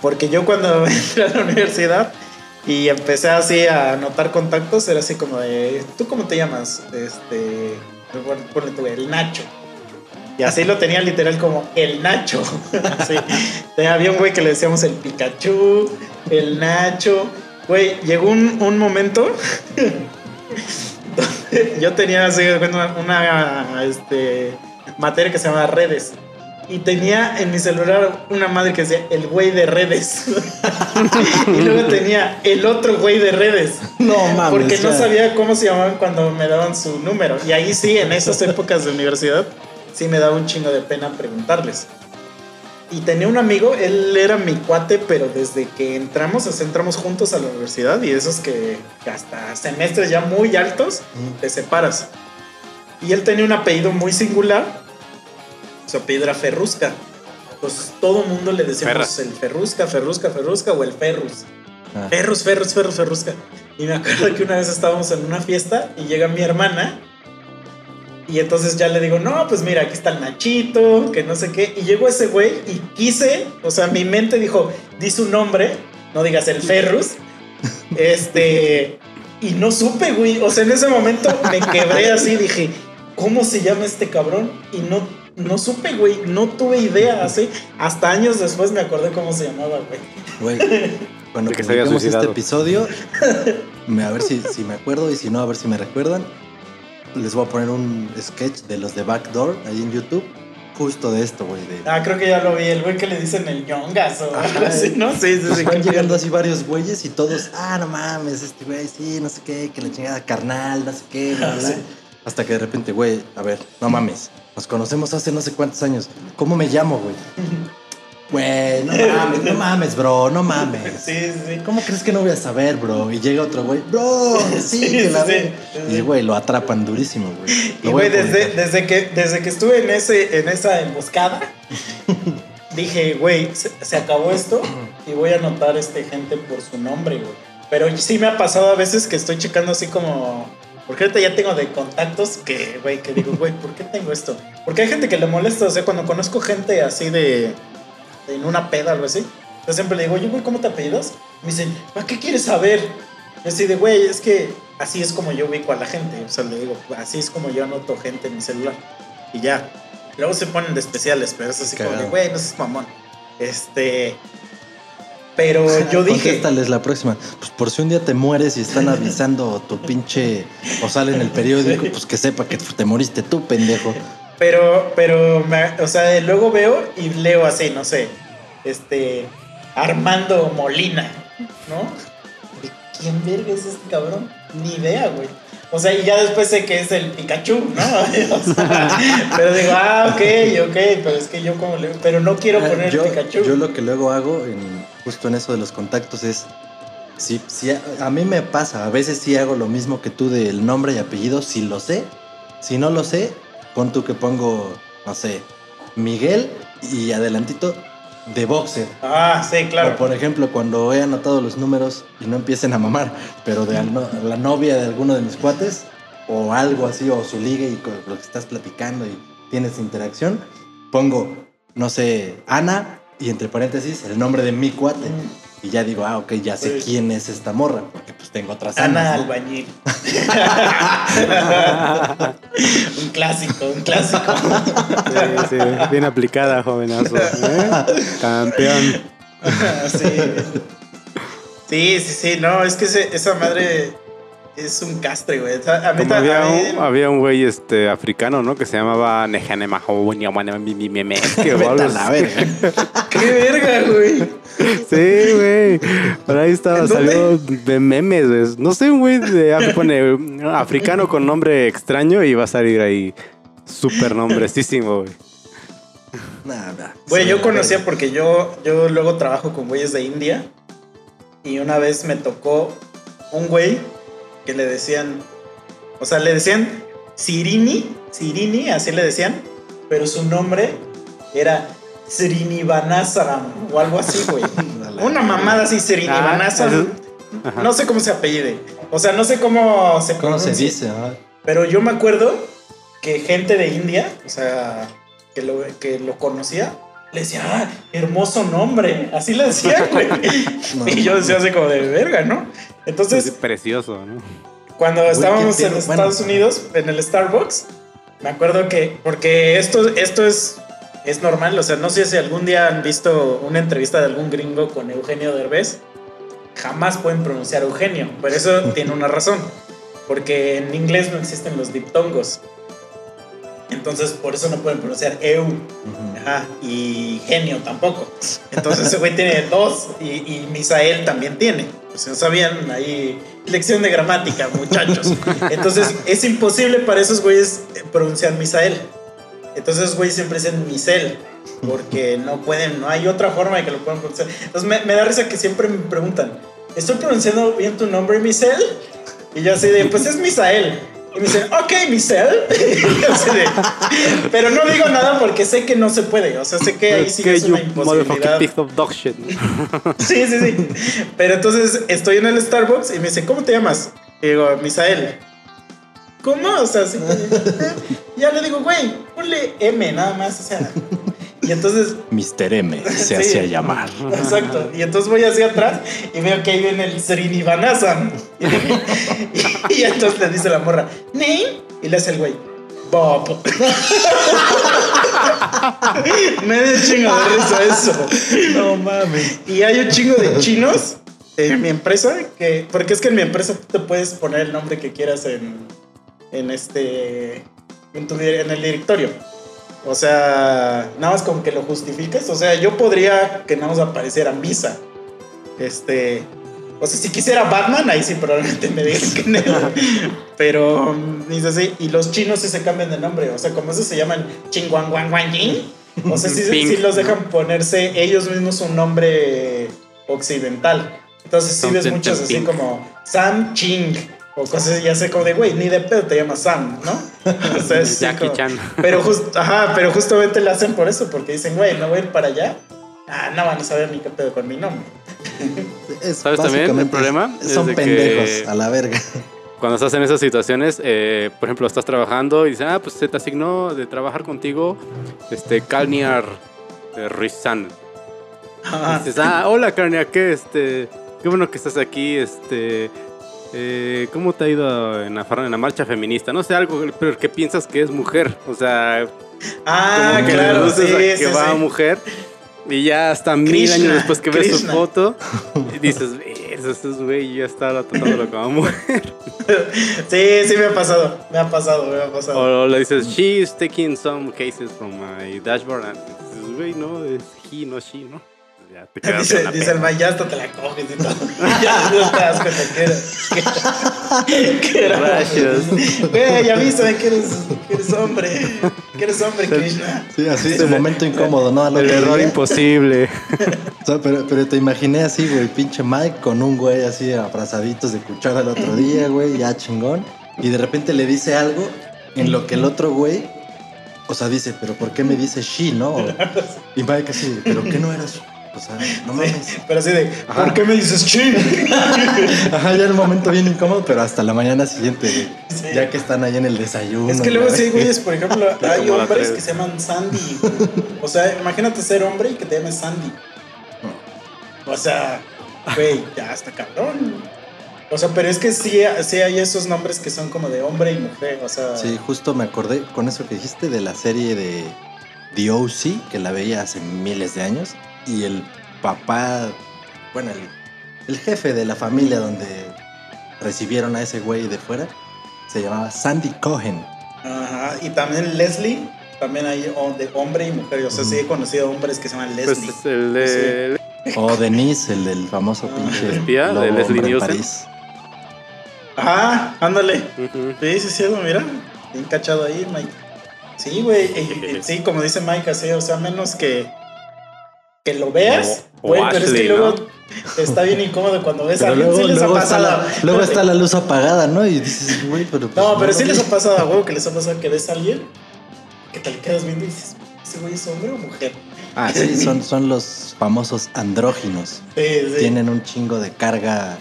Porque yo cuando entré a la universidad y empecé así a anotar contactos, era así como de, ¿tú cómo te llamas? Este, ponle tú, el Nacho. Y así lo tenía literal como el Nacho. Así. Había un güey que le decíamos el Pikachu, el Nacho. Güey, llegó un, un momento. yo tenía así una, una, este, materia que se llama redes. Y tenía en mi celular una madre que decía el güey de redes. y luego tenía el otro güey de redes. No mames. Porque no sabía cómo se llamaban cuando me daban su número. Y ahí sí, en esas épocas de universidad, sí me daba un chingo de pena preguntarles. Y tenía un amigo, él era mi cuate, pero desde que entramos, o sea, entramos juntos a la universidad y esos que, que hasta semestres ya muy altos te separas. Y él tenía un apellido muy singular. Su apellido era Ferrusca. Pues todo mundo le decíamos Ferras. el Ferrusca, Ferrusca, Ferrusca o el Ferrus. Ah. Ferrus, Ferrus, Ferrus, Ferrusca. Y me acuerdo que una vez estábamos en una fiesta y llega mi hermana. Y entonces ya le digo, no, pues mira, aquí está el Nachito, que no sé qué. Y llegó ese güey y quise, o sea, mi mente dijo, di su nombre, no digas el Ferrus. Este, y no supe, güey. O sea, en ese momento me quebré así, dije, ¿cómo se llama este cabrón? Y no, no supe, güey, no tuve idea, así. Hasta años después me acordé cómo se llamaba, güey. Güey, cuando que publiquemos este episodio, me- a ver si, si me acuerdo y si no, a ver si me recuerdan. Les voy a poner un sketch de los de Backdoor ahí en YouTube, justo de esto, güey. De, Ah, creo que ya lo vi, el güey que le dicen el ñongas o algo así, ¿no? Sí, sí, sí. van llegando así varios güeyes y todos, ah, no mames, este güey, sí, no sé qué, que la chingada carnal, no sé qué, bla, bla. Sí. Hasta que de repente, güey, a ver, no mames, nos conocemos hace no sé cuántos años. ¿Cómo me llamo, güey? Güey, no mames, no mames, bro, no mames. Sí, sí. ¿Cómo crees que no voy a saber, bro? Y llega otro güey, bro, sí, Sí, que la sí. Y güey, lo atrapan durísimo, güey. Y a güey, desde, desde, que, desde que estuve en, ese, en esa emboscada, dije, güey, se, se acabó esto y voy a anotar este gente por su nombre, güey. Pero sí me ha pasado a veces que estoy checando así como... Porque ahorita ya tengo de contactos que, güey, que digo, güey, ¿por qué tengo esto? Porque hay gente que le molesta, o sea, cuando conozco gente así de... de en una peda o algo así, yo siempre le digo, oye, güey, ¿cómo te apellidas? Me dicen, ¿para qué quieres saber? Yo así de, güey, es que así es como yo ubico a la gente. O sea, le digo, así es como yo anoto gente en mi celular. Y ya. Luego se ponen de especiales, pero es así como de, güey, no seas mamón. Este. Pero yo dije. Contéstales la próxima. Pues por si un día te mueres y están avisando tu pinche o sale en el periódico, pues que sepa que te moriste tú, pendejo. Pero, pero, me- o sea, luego veo y leo así, no sé. Este. Armando Molina, ¿no? ¿Quién verga es este cabrón? Ni idea, güey. O sea, y ya después sé que es el Pikachu, ¿no? O sea, pero digo, ah, ok, ok, pero es que yo como le... Pero no quiero poner yo, el Pikachu. yo lo que luego hago, en- justo en eso de los contactos, es. Si, si a, a mí me pasa, a veces sí hago lo mismo que tú del nombre y apellido, si lo sé. Si no lo sé, pon tú que pongo, no sé, Miguel y adelantito de boxer. Ah, sí, O claro. por ejemplo, cuando he anotado los números y no empiecen a mamar, pero de la novia de alguno de mis cuates, o algo así, o su liga y con lo que estás platicando y tienes interacción, pongo, no sé, Ana y entre paréntesis el nombre de mi cuate. Y ya digo, ah, ok, ya sé Sí. quién es esta morra, porque pues tengo otras Ana Anas, ¿no? Albañil. un clásico, un clásico. Sí, sí, bien aplicada, jovenazo. ¿eh? Campeón. sí. sí, sí, sí, no, es que ese- esa madre es un castre, güey. A mí, Como había un, había un güey este, africano, ¿no? Que se llamaba Vete algo a la verga. ¡Qué verga, güey! Sí, güey. Por ahí estaba, salió de memes, güey. No sé, un güey de af- pone ¿no? africano con nombre extraño y va a salir ahí súper nombrecísimo, güey. Nada. Güey, yo conocía verga. porque yo, yo luego trabajo con güeyes de India. Y una vez me tocó un güey que le decían. O sea, le decían Sirini. Sirini, así le decían. Pero su nombre era Srinivanasaram o algo así, güey. Una mamada así, Srinivanasaram. Ah, Ajá. no sé cómo se apellide. O sea, no sé cómo se ¿Cómo se dice? ah? Pero yo me acuerdo que gente de India, o sea, que lo, que lo conocía, le decía, ah, hermoso nombre. Así le decía, güey. No, y yo decía así como de verga, ¿no? Entonces, precioso, ¿no? cuando estábamos qué en pedo, Estados bueno. Unidos, en el Starbucks, me acuerdo que, porque esto, esto es, es normal, o sea, no sé si algún día han visto una entrevista de algún gringo con Eugenio Derbez, jamás pueden pronunciar Eugenio, pero eso tiene una razón, porque en inglés no existen los diptongos. Entonces, por eso no pueden pronunciar eu. Ujú. Ajá, y genio tampoco. Entonces ese güey tiene dos y, y Misael también tiene. Pues no sabían ahí lección de gramática, muchachos. Entonces es imposible para esos güeyes eh, pronunciar Misael. Entonces esos güeyes siempre dicen Misel. Porque no pueden, no hay otra forma de que lo puedan pronunciar. Entonces me, me da risa que siempre me preguntan, ¿estoy pronunciando bien tu nombre, Misel? Y yo así de, pues es Misael. Y me dicen, ok, de, pero no digo nada porque sé que no se puede. O sea, sé que ahí sí que es una imposibilidad. piece of dog shit. Sí, sí, sí. Pero entonces estoy en el Starbucks y me dice, ¿cómo te llamas? Y digo, Misael. ¿Cómo? O sea, así, ya le digo, güey, ponle M nada más. O sea. Y entonces Mr. M se Sí. hacía llamar. Exacto. Y entonces voy hacia atrás y veo que ahí viene el Srinivanasan. Y, y entonces le dice la morra, ¿Name? Y le hace el güey, Bob. Me dio chingo de risa eso. No mames. Y hay un chingo de chinos en mi empresa que, porque es que en mi empresa tú te puedes poner el nombre que quieras en, en este, en, tu en el directorio. O sea, nada más como que lo justifiques. O sea, yo podría que nada más apareciera Misa. Este, o sea, si quisiera Batman, ahí sí probablemente me digan que no. Pero mm, dice así, y los chinos sí se cambian de nombre. O sea, como esos se llaman Wan Ying. O sea, sí, sí los dejan ponerse ellos mismos un nombre occidental. Entonces sí ves muchos así como Sam Ching. O cosas ya sé como de, güey, ni de pedo te llamas Sam, ¿no? O sea, es así Jackie como- Chan. pero, just- ajá, pero justamente lo hacen por eso, porque dicen, güey, no voy a ir para allá. Ah, no van a saber ni qué pedo con mi nombre. Es ¿Sabes también el problema? Es Son que- pendejos, a la verga. Cuando estás en esas situaciones, eh, por ejemplo, estás trabajando y dices, ah, pues se te asignó de trabajar contigo este Calniar eh, Ruiz-San. Ajá. Dices, ah, hola Calniar, ¿qué? Este, qué bueno que estás aquí, este... eh, ¿Cómo te ha ido en la, en la marcha feminista? No sé, algo, pero que piensas que es mujer. O sea, Ah, como que claro, le sí, a que sí, va sí. mujer. Y ya hasta mil Krishna, años después que ves su Krishna. foto, y dices, ese es güey, ya está tratándolo como mujer. Sí, sí me ha pasado, me ha pasado, me ha pasado. O le dices, she's taking some cases from my dashboard. And dices, güey, no, es he, no she, ¿no? Ya te quedas Dice, dice el Mike, ya hasta te la coges y todo. ya no te das cuenta que era. Que. Rayos. Güey, ya viste que eres, que eres hombre. Que eres hombre, Krishna. Sí, así su momento incómodo, ¿no? El error día. imposible. O sea, pero, pero te imaginé así, güey, pinche Mike con un güey así abrazaditos de cuchara el otro día, güey, ya chingón. Y de repente le dice algo en lo que el otro güey, o sea, dice, pero ¿por qué me dice she, no? Y Mike así, pero ¿qué no eras? O sea, no mames. Pero así de, Ajá. ¿por qué me dices chi? Ajá, ya el momento bien incómodo, pero hasta la mañana siguiente, güey. Sí. Ya que están ahí en el desayuno. Es que luego sí, güeyes, por ejemplo, hay hombres que se llaman Sandy. O sea, imagínate ser hombre y que te llames Sandy. O sea, güey, ya está cabrón. O sea, pero es que sí, sí hay esos nombres que son como de hombre y mujer. O sea, Sí, justo me acordé con eso que dijiste de la serie de The O.C., que la veía hace miles de años, y el papá, bueno, el, el jefe de la familia donde recibieron a ese güey de fuera, se llamaba Sandy Cohen. Ajá, y también Leslie, también hay de hombre y mujer. O sea, sí he conocido hombres que se llaman Pues Leslie. es el de. O Denise, el del famoso Ah, pinche ¿el espía de Leslie Nielsen? París. Ajá, ándale. Ujú. Sí, sí, sí, mira. Bien cachado ahí, Mike. Sí, güey. y- Sí, como dice Mike, así, o sea, menos que. Que lo veas, O- o güey, pero es que Ashley, luego ¿no? está bien incómodo cuando ves a Pero luego, sí les ha luego está pasado. la, luego está la luz apagada, ¿no? Y dices, güey, pero... pues, No, pero sí lo les ha pasado a huevo que les ha pasado que ves a alguien que te le quedas viendo y dices, ¿ese güey es hombre o mujer? Ah, sí, son, son los famosos andróginos. Sí, sí. tienen un chingo de carga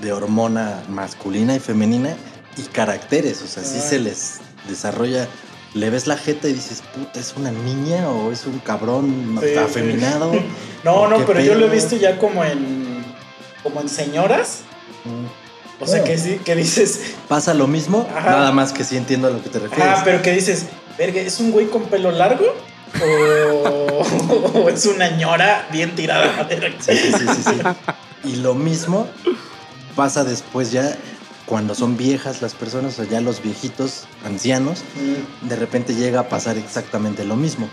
de hormona masculina y femenina y caracteres, o sea, sí se les desarrolla. Le ves la jeta y dices, puta, ¿es una niña o es un cabrón Sí, sí. afeminado? No, no, ¿Qué pero yo lo he visto ya como en. como en señoras. Mm. O sea, que sí, que dices, ¿Pasa lo mismo? Ajá. Nada más que sí entiendo a lo que te refieres. ah, pero que dices, verga, ¿es un güey con pelo largo? O, o es una ñora bien tirada sí, sí, sí, sí. Y lo mismo pasa después ya cuando son viejas las personas o ya los viejitos, ancianos, Mm, de repente llega a pasar exactamente lo mismo.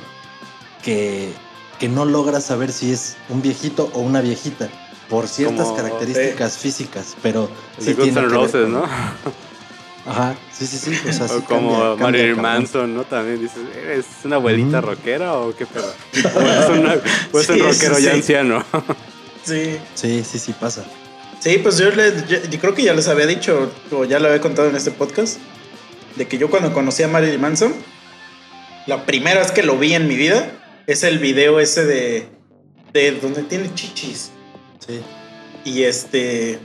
Que, que no logras saber si es un viejito o una viejita por ciertas Como- características físicas, pero sí tiene ver Roses, ¿no? Ajá, sí, sí, sí. O, sea, sí o como cambia- cambia, Marilyn. Manson, ¿no? También dices, ¿eres una abuelita rockera o qué pedo? O es, una- o es un rockero sí, ya anciano. Sí. Sí, sí, sí pasa. Sí, pues yo, les- yo- yo creo que ya les había dicho, o ya lo había contado en este podcast, de que yo cuando conocí a Marilyn Manson, la primera vez que lo vi en mi vida es el video ese de, de donde tiene chichis. Sí. Y este.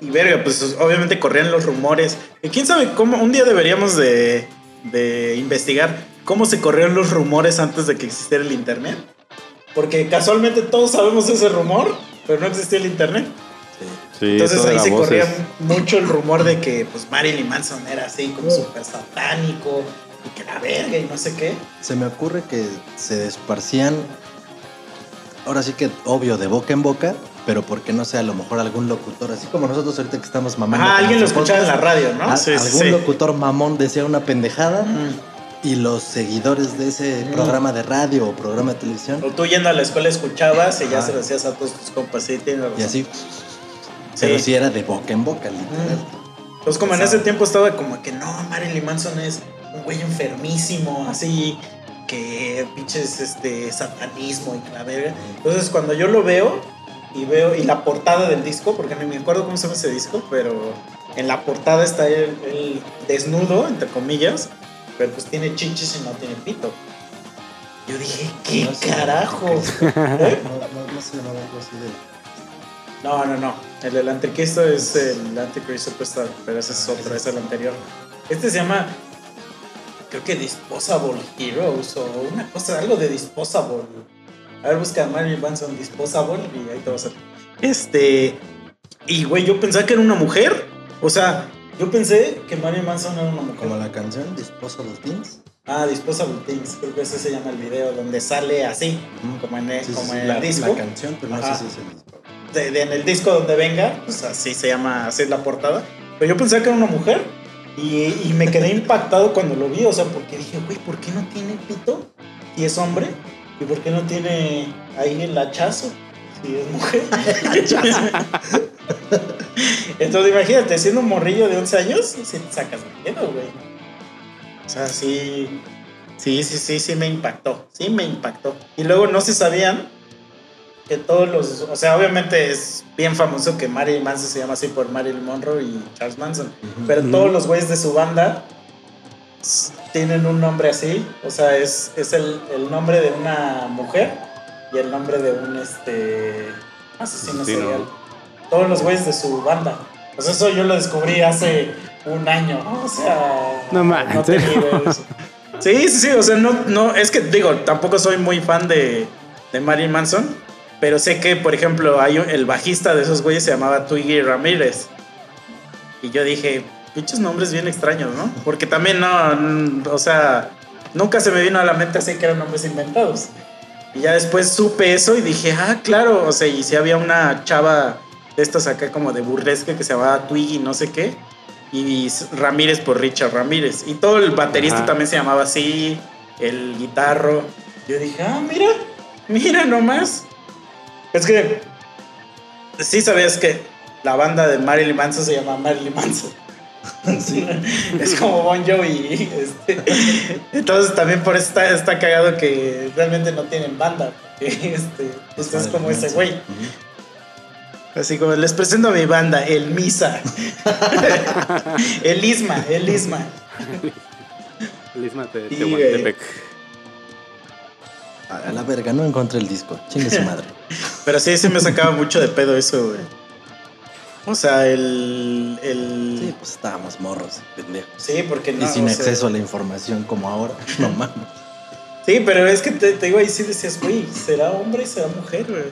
Y verga, pues obviamente corrían los rumores. Y quién sabe cómo. Un día deberíamos de, de investigar cómo se corrieron los rumores antes de que existiera el internet. Porque casualmente todos sabemos ese rumor, pero no existía el internet. Sí. Entonces ahí se corría voces. mucho el rumor de que pues Marilyn Manson era así como súper satánico y que la verga y no sé qué. Se me ocurre que se esparcían, ahora sí que obvio, de boca en boca, pero porque no sé, a lo mejor algún locutor, así como nosotros ahorita que estamos mamando. Ah, alguien lo escuchaba en la radio, ¿no? a- Sí, sí, algún sí. locutor mamón decía una pendejada Mm. y los seguidores de ese Mm. programa de radio o programa de televisión, O tú yendo a la escuela escuchabas y ya se lo decías a todos tus compas, sí, tienes razón. y así, Sí. pero sí era de boca en boca, literal. Entonces, como en ese tiempo estaba como que no, Marilyn Manson es un güey enfermísimo, así que pinches este satanismo y la verga. Entonces, cuando yo lo veo y veo y la portada del disco, porque no me acuerdo cómo se llama ese disco, pero en la portada está él desnudo, entre comillas, pero pues tiene chichis y no tiene pito. Yo dije, ¿qué No carajo? No, no, no se llamaba algo así de... No, no, no. El del anticristo es el anticristo pero ese es otro, ese es el anterior. Este se llama, creo que Disposable Heroes o una cosa, algo de Disposable. A ver, busca Marilyn Manson Disposable y ahí te va a salir. Este, y güey, yo pensaba que era una mujer. O sea, yo pensé que Marilyn Manson era una mujer. Como la canción Disposable Things. Ah, Disposable Things, creo que ese se llama el video, donde sale así, como en el, Sí, sí, como sí, en la, el disco. la canción, pero no Ajá. sé si es el disco. De, de- en el disco donde venga, pues así se llama, así es la portada. Pero yo pensaba que era una mujer y, y me quedé impactado cuando lo vi, o sea, porque dije, güey, ¿por qué no tiene pito? Y es hombre. ¿y por qué no tiene ahí el hachazo? Si es mujer. Entonces imagínate, siendo un morrillo de 11 años, sí te sacas miedo, güey. O sea, sí, sí, sí, sí, sí me impactó, sí me impactó. Y luego no se sabían que todos los, o sea, obviamente es bien famoso que Marilyn Manson se llama así por Marilyn Monroe y Charles Manson, pero todos los güeyes de su banda tienen un nombre así, o sea, es, es el, el nombre de una mujer y el nombre de un este asesino Sí, ¿no? serial. Todos los güeyes de su banda. Pues eso yo lo descubrí hace un año, ¿no? o sea, No idea de eso. Sí, sí, sí, o sea, no, no, es que digo, tampoco soy muy fan de, de Marilyn Manson, pero sé que, por ejemplo, hay un- el bajista de esos güeyes se llamaba Twiggy Ramírez. Y yo dije, pinches nombres bien extraños, ¿no? Porque también no, o sea, nunca se me vino a la mente así que eran nombres inventados. Y ya después supe eso y dije, ah, claro, o sea, y si había una chava de estas acá como de burlesque que se llamaba Twiggy, no sé qué, y Ramírez por Richard Ramírez. Y todo el baterista Ajá. también se llamaba así, el guitarro. Yo dije, ah, mira, mira nomás. Es que sí sabías que la banda de Marilyn Manson se llama Marilyn Manson. Sí. Es como Bon Jovi. este. Entonces también por eso está, está cagado que realmente no tienen banda. porque, Este, pues es como ese güey. Así como les presento a mi banda, el Misa. el Isma, el Isma. Lisma de Sí, Tehuantepec. A la verga, no encontré el disco. Chingue su madre. Pero sí, sí me sacaba mucho de pedo eso, güey. O sea, el. el... Sí, pues estábamos morros, pendejos. Sí, porque no. y sin sea, acceso a la información como ahora. No mames. Sí, pero es que te, te digo ahí sí decías, güey, ¿será hombre será mujer, güey?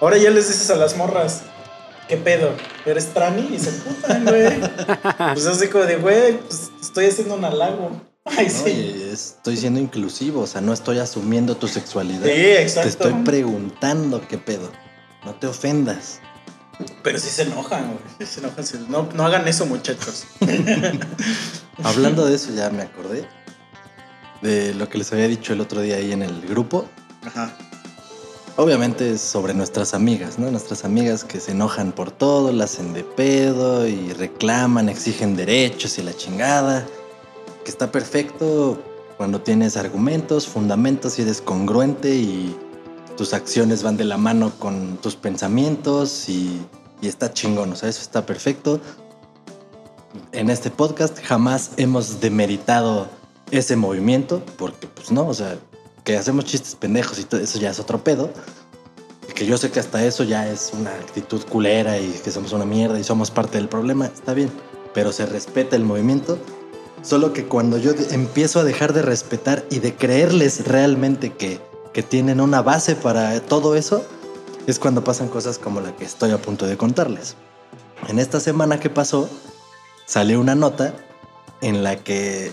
Ahora ya les dices a las morras, ¿qué pedo? ¿Eres trani? Y se putan, güey. pues así como de, güey, pues estoy haciendo un halago. Ay, ¿no? sí. Y estoy siendo inclusivo, o sea, no estoy asumiendo tu sexualidad. Sí, exacto. Te estoy preguntando qué pedo. No te ofendas. Pero sí se enojan, güey. Se enojan. No, no hagan eso, muchachos. Hablando de eso, ya me acordé de lo que les había dicho el otro día ahí en el grupo. Ajá. Obviamente es sobre nuestras amigas, ¿no? Nuestras amigas que se enojan por todo, la hacen de pedo y reclaman, exigen derechos y la chingada. Que está perfecto cuando tienes argumentos, fundamentos y eres congruente y tus acciones van de la mano con tus pensamientos y, está chingón, o sea, eso está perfecto. En este podcast jamás hemos demeritado ese movimiento, porque pues no, o sea, que hacemos chistes pendejos y todo eso ya es otro pedo. Que yo sé que hasta eso ya es una actitud culera y que somos una mierda y somos parte del problema, está bien, pero se respeta el movimiento. Solo que cuando yo empiezo a dejar de respetar y de creerles realmente que, que tienen una base para todo eso, es cuando pasan cosas como la que estoy a punto de contarles. En esta semana que pasó, salió una nota en la que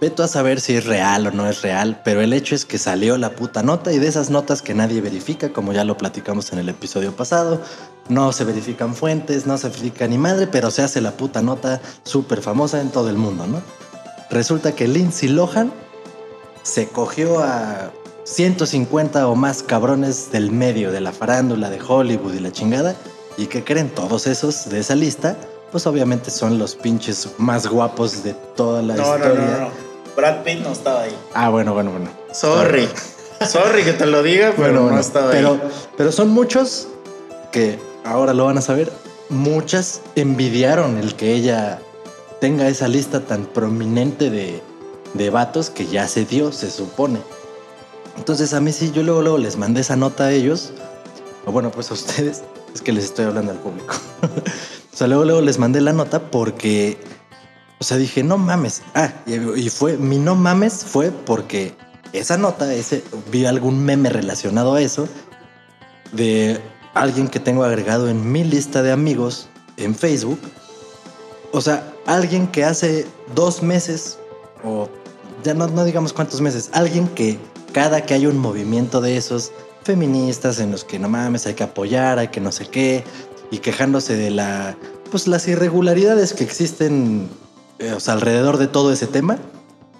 Veto a saber si es real o no es real, pero el hecho es que salió la puta nota y de esas notas que nadie verifica, como ya lo platicamos en el episodio pasado, no se verifican fuentes, no se verifica ni madre, pero se hace la puta nota súper famosa en todo el mundo, ¿no? Resulta que Lindsay Lohan se cogió a 150 o más cabrones del medio de la farándula de Hollywood y la chingada, y que creen todos esos de esa lista, pues obviamente son los pinches más guapos de toda la No, no, historia. no, no. Brad Pitt no estaba ahí. Ah, bueno, bueno, bueno. Sorry. Sorry que te lo diga, pero Bueno, no bueno, estaba pero, ahí. pero son muchos que ahora lo van a saber. Muchas envidiaron el que ella tenga esa lista tan prominente de, de vatos que ya se dio, se supone. Entonces a mí sí, yo luego, luego les mandé esa nota a ellos. O bueno, pues a ustedes. Es que les estoy hablando al público. o sea, luego, luego les mandé la nota porque... O sea, dije, no mames. Ah, y, fue, mi no mames fue porque esa nota, ese, vi algún meme relacionado a eso de alguien que tengo agregado en mi lista de amigos en Facebook. O sea, alguien que hace dos meses, o ya no, no digamos cuántos meses, alguien que cada que hay un movimiento de esos feministas en los que no mames, hay que apoyar, hay que no sé qué, y quejándose de la, pues las irregularidades que existen eh, o sea, alrededor de todo ese tema.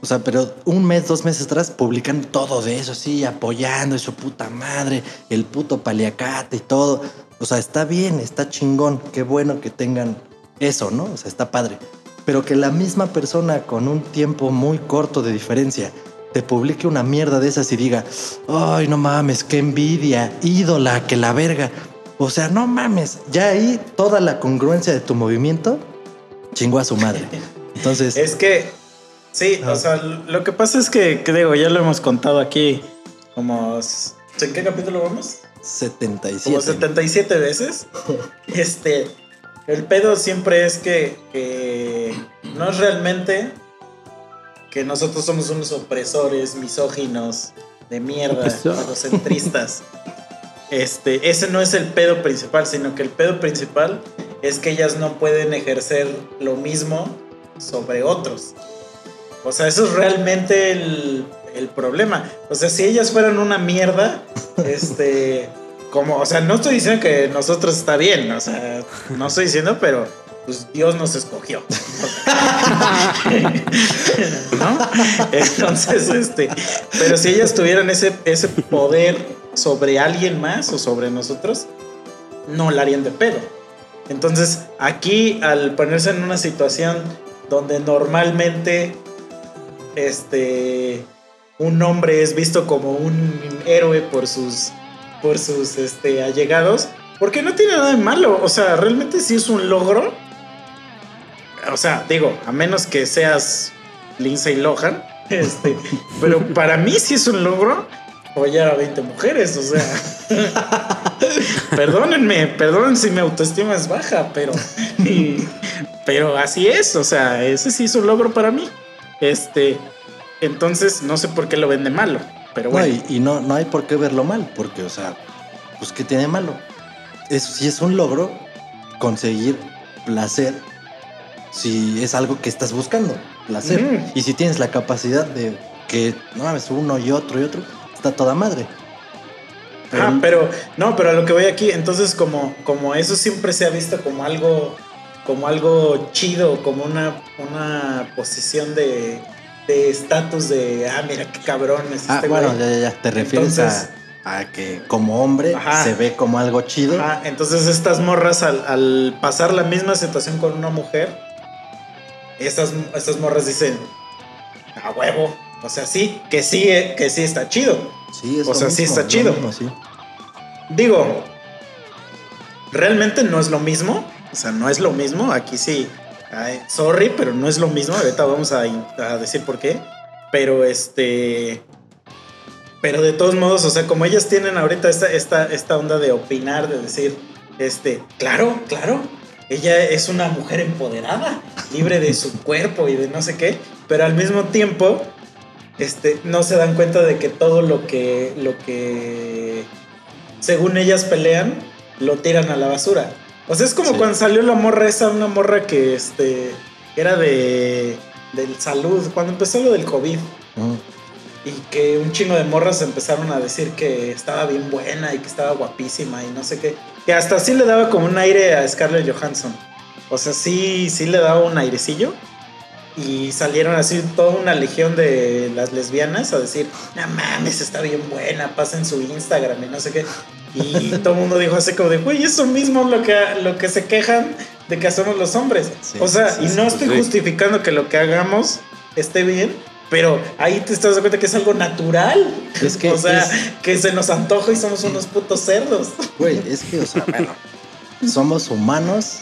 O sea, pero un mes, dos meses atrás publican todo de eso, sí, apoyando y su puta madre, el puto paliacate y todo. O sea, está bien, está chingón, qué bueno que tengan eso, ¿no? O sea, está padre. Pero que la misma persona con un tiempo muy corto de diferencia te publique una mierda de esas y diga, ay, no mames, qué envidia, ídola, que la verga. O sea, no mames, ya ahí toda la congruencia de tu movimiento chingó a su madre. Entonces, Es que, sí, Ah. o sea, lo que pasa es que, que digo, ya lo hemos contado aquí como... ¿En qué capítulo vamos? 77. Como 77 veces. Este, el pedo siempre es que, que no es realmente que nosotros somos unos opresores, misóginos, de mierda, egocentristas. Este, ese no es el pedo principal, sino que el pedo principal es que ellas no pueden ejercer lo mismo sobre otros. O sea, eso es realmente el, el problema. O sea, si ellas fueran una mierda, este, como, o sea, no estoy diciendo que nosotros está bien, o sea, no estoy diciendo, pero pues Dios nos escogió. ¿No? Entonces, este, pero si ellas tuvieran ese, ese poder sobre alguien más o sobre nosotros, no la harían de pedo. Entonces, aquí al ponerse en una situación donde normalmente este un hombre es visto como un héroe por sus por sus este allegados, porque no tiene nada de malo, o sea, realmente sí es un logro. O sea, digo, a menos que seas Lindsay Lohan, este, pero para mí sí es un logro apoyar a 20 mujeres, o sea. Perdónenme, perdonen si mi autoestima es baja, pero. pero así es, o sea, ese sí es un logro para mí. Este. Entonces, no sé por qué lo ven de malo, pero No, bueno. y, y no, no hay por qué verlo mal, porque, o sea, pues, ¿qué tiene malo? Es, si es un logro conseguir placer, si es algo que estás buscando, placer. Y si tienes la capacidad de que, no mames, uno y otro y otro, está toda madre. Ah, pero no, pero a lo que voy aquí, entonces como, como eso siempre se ha visto como algo, como algo chido, como una, una posición de de estatus de, ah, mira qué cabrón es Ah, este bueno, güey. ya, ya, ya. Te refieres Entonces- a, a que como hombre Ajá. se ve como algo chido. Ajá, entonces estas morras al, al pasar la misma situación con una mujer, estas, estas morras dicen, a huevo, o sea, sí, que sí, eh, que sí está chido. Sí, es O sea, sí está es chido. mismo, sí. Digo, realmente no es lo mismo. O sea, no es lo mismo. Aquí sí. ay, sorry, pero no es lo mismo. Ahorita vamos a, a decir por qué. Pero este. Pero de todos modos, o sea, como ellas tienen ahorita esta, esta, esta onda de opinar, de decir, este, claro, claro, ella es una mujer empoderada, libre de su cuerpo y de no sé qué, pero al mismo tiempo, este, no se dan cuenta de que todo lo que, lo que, según ellas pelean, lo tiran a la basura. O sea, es como Sí. cuando salió la morra esa, una morra que, este, era de, del salud, cuando empezó lo del COVID. Mm. Y que un chingo de morras empezaron a decir que estaba bien buena y que estaba guapísima y no sé qué. Que hasta sí le daba como un aire a Scarlett Johansson. O sea, sí, sí le daba un airecillo. Y salieron así toda una legión de las lesbianas a decir, no mames, está bien buena, pasen su Instagram y no sé qué. Y todo el mundo dijo así como de, güey, eso mismo lo que, lo que se quejan de que hacemos los hombres. Sí, o sea, sí, y sí, no pues estoy sí. justificando que lo que hagamos esté bien, pero ahí te estás dando cuenta que es algo natural. Es que o sea, es- que se nos antoja y somos unos putos cerdos. Güey, es que, o sea, bueno, somos humanos,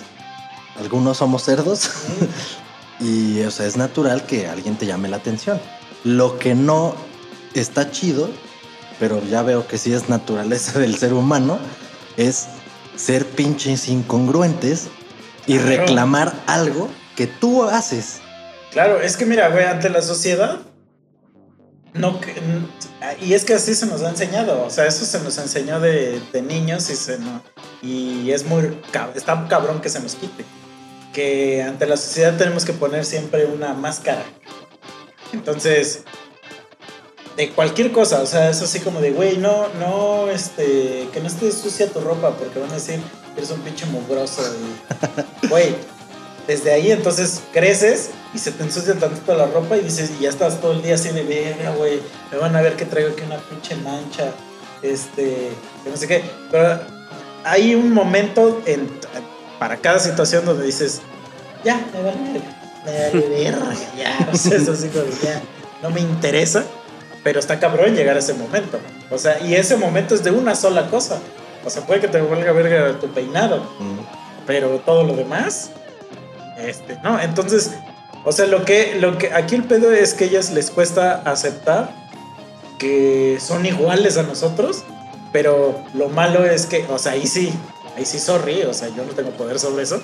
algunos somos cerdos, y, o sea, es natural que alguien te llame la atención. Lo que no está chido, pero ya veo que sí es naturaleza del ser humano, es ser pinches incongruentes y Claro. reclamar algo que tú haces. Claro, es que mira, güey, ante la sociedad. No, y es que así se nos ha enseñado, o sea, eso se nos enseñó de, de niños y, se no, y es muy, está cabrón que se nos quite. Que ante la sociedad tenemos que poner siempre una máscara. Entonces, de cualquier cosa, o sea, es así como de, güey, no, no, este, que no esté sucia tu ropa porque van a decir que eres un pinche mugroso. Güey, desde ahí entonces creces y se te ensucia tantito la ropa y dices, y ya estás todo el día así de verga, güey, me van a ver que traigo aquí una pinche mancha, este, que no sé qué. Pero hay un momento en, para cada situación donde dices, ya, me vale me verga, ya, o sea, es así como, ya, no me interesa, pero está cabrón llegar a ese momento. O sea, y ese momento es de una sola cosa. O sea, puede que te valga verga tu peinado, Mm. pero todo lo demás, este, no. Entonces, o sea, lo que, lo que aquí el pedo es que a ellas les cuesta aceptar que son iguales a nosotros, pero lo malo es que, o sea, ahí sí, ahí sí sorry, o sea, yo no tengo poder sobre eso,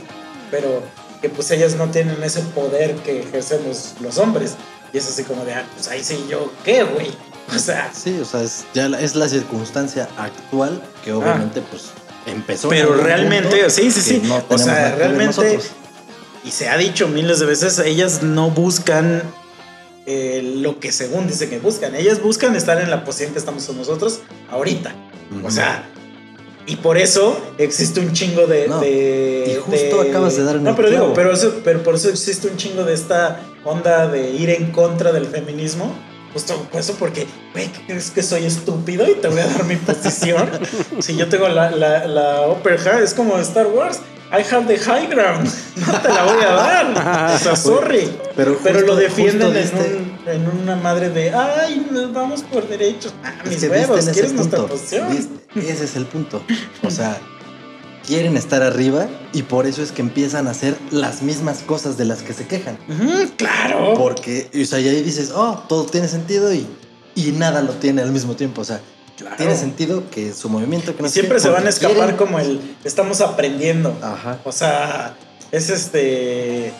pero que pues ellas no tienen ese poder que ejercemos los hombres. Y es así como de, ah, pues ahí sí yo, ¿qué, güey? O sea, Sí, o sea, es, ya la- es la circunstancia actual que obviamente pues empezó. Pero realmente, sí, sí, sí. no o sea, realmente, y se ha dicho miles de veces, ellas no buscan eh, lo que según dicen que buscan. Ellas buscan estar en la posición que estamos nosotros ahorita. O sea, y por eso existe un chingo de. No, de- y justo de- acabas de dar No, pero digo, pero, eso, pero por eso existe un chingo de esta onda de ir en contra del feminismo. Justo por eso, porque, güey, ¿qué crees que soy estúpido y te voy a dar mi posición? si yo tengo la, la, la es como Star Wars. I have the high ground. No te la voy a dar. O sea, sorry. Pero Pero justo- lo defienden en, un- en una madre de, ay, nos vamos por derechos. Ah, Es mis que huevos, ¿quieres ese nuestra punto, posición? viste, ese es el punto. O sea, quieren estar arriba y por eso es que empiezan a hacer las mismas cosas de las que se quejan. Claro. Porque, o sea, y ahí dices, oh, todo tiene sentido y, y nada lo tiene al mismo tiempo. O sea, tiene sentido que su movimiento que no Y sé siempre se van a escapar quieren- como el, estamos aprendiendo. Ajá. O sea, es este.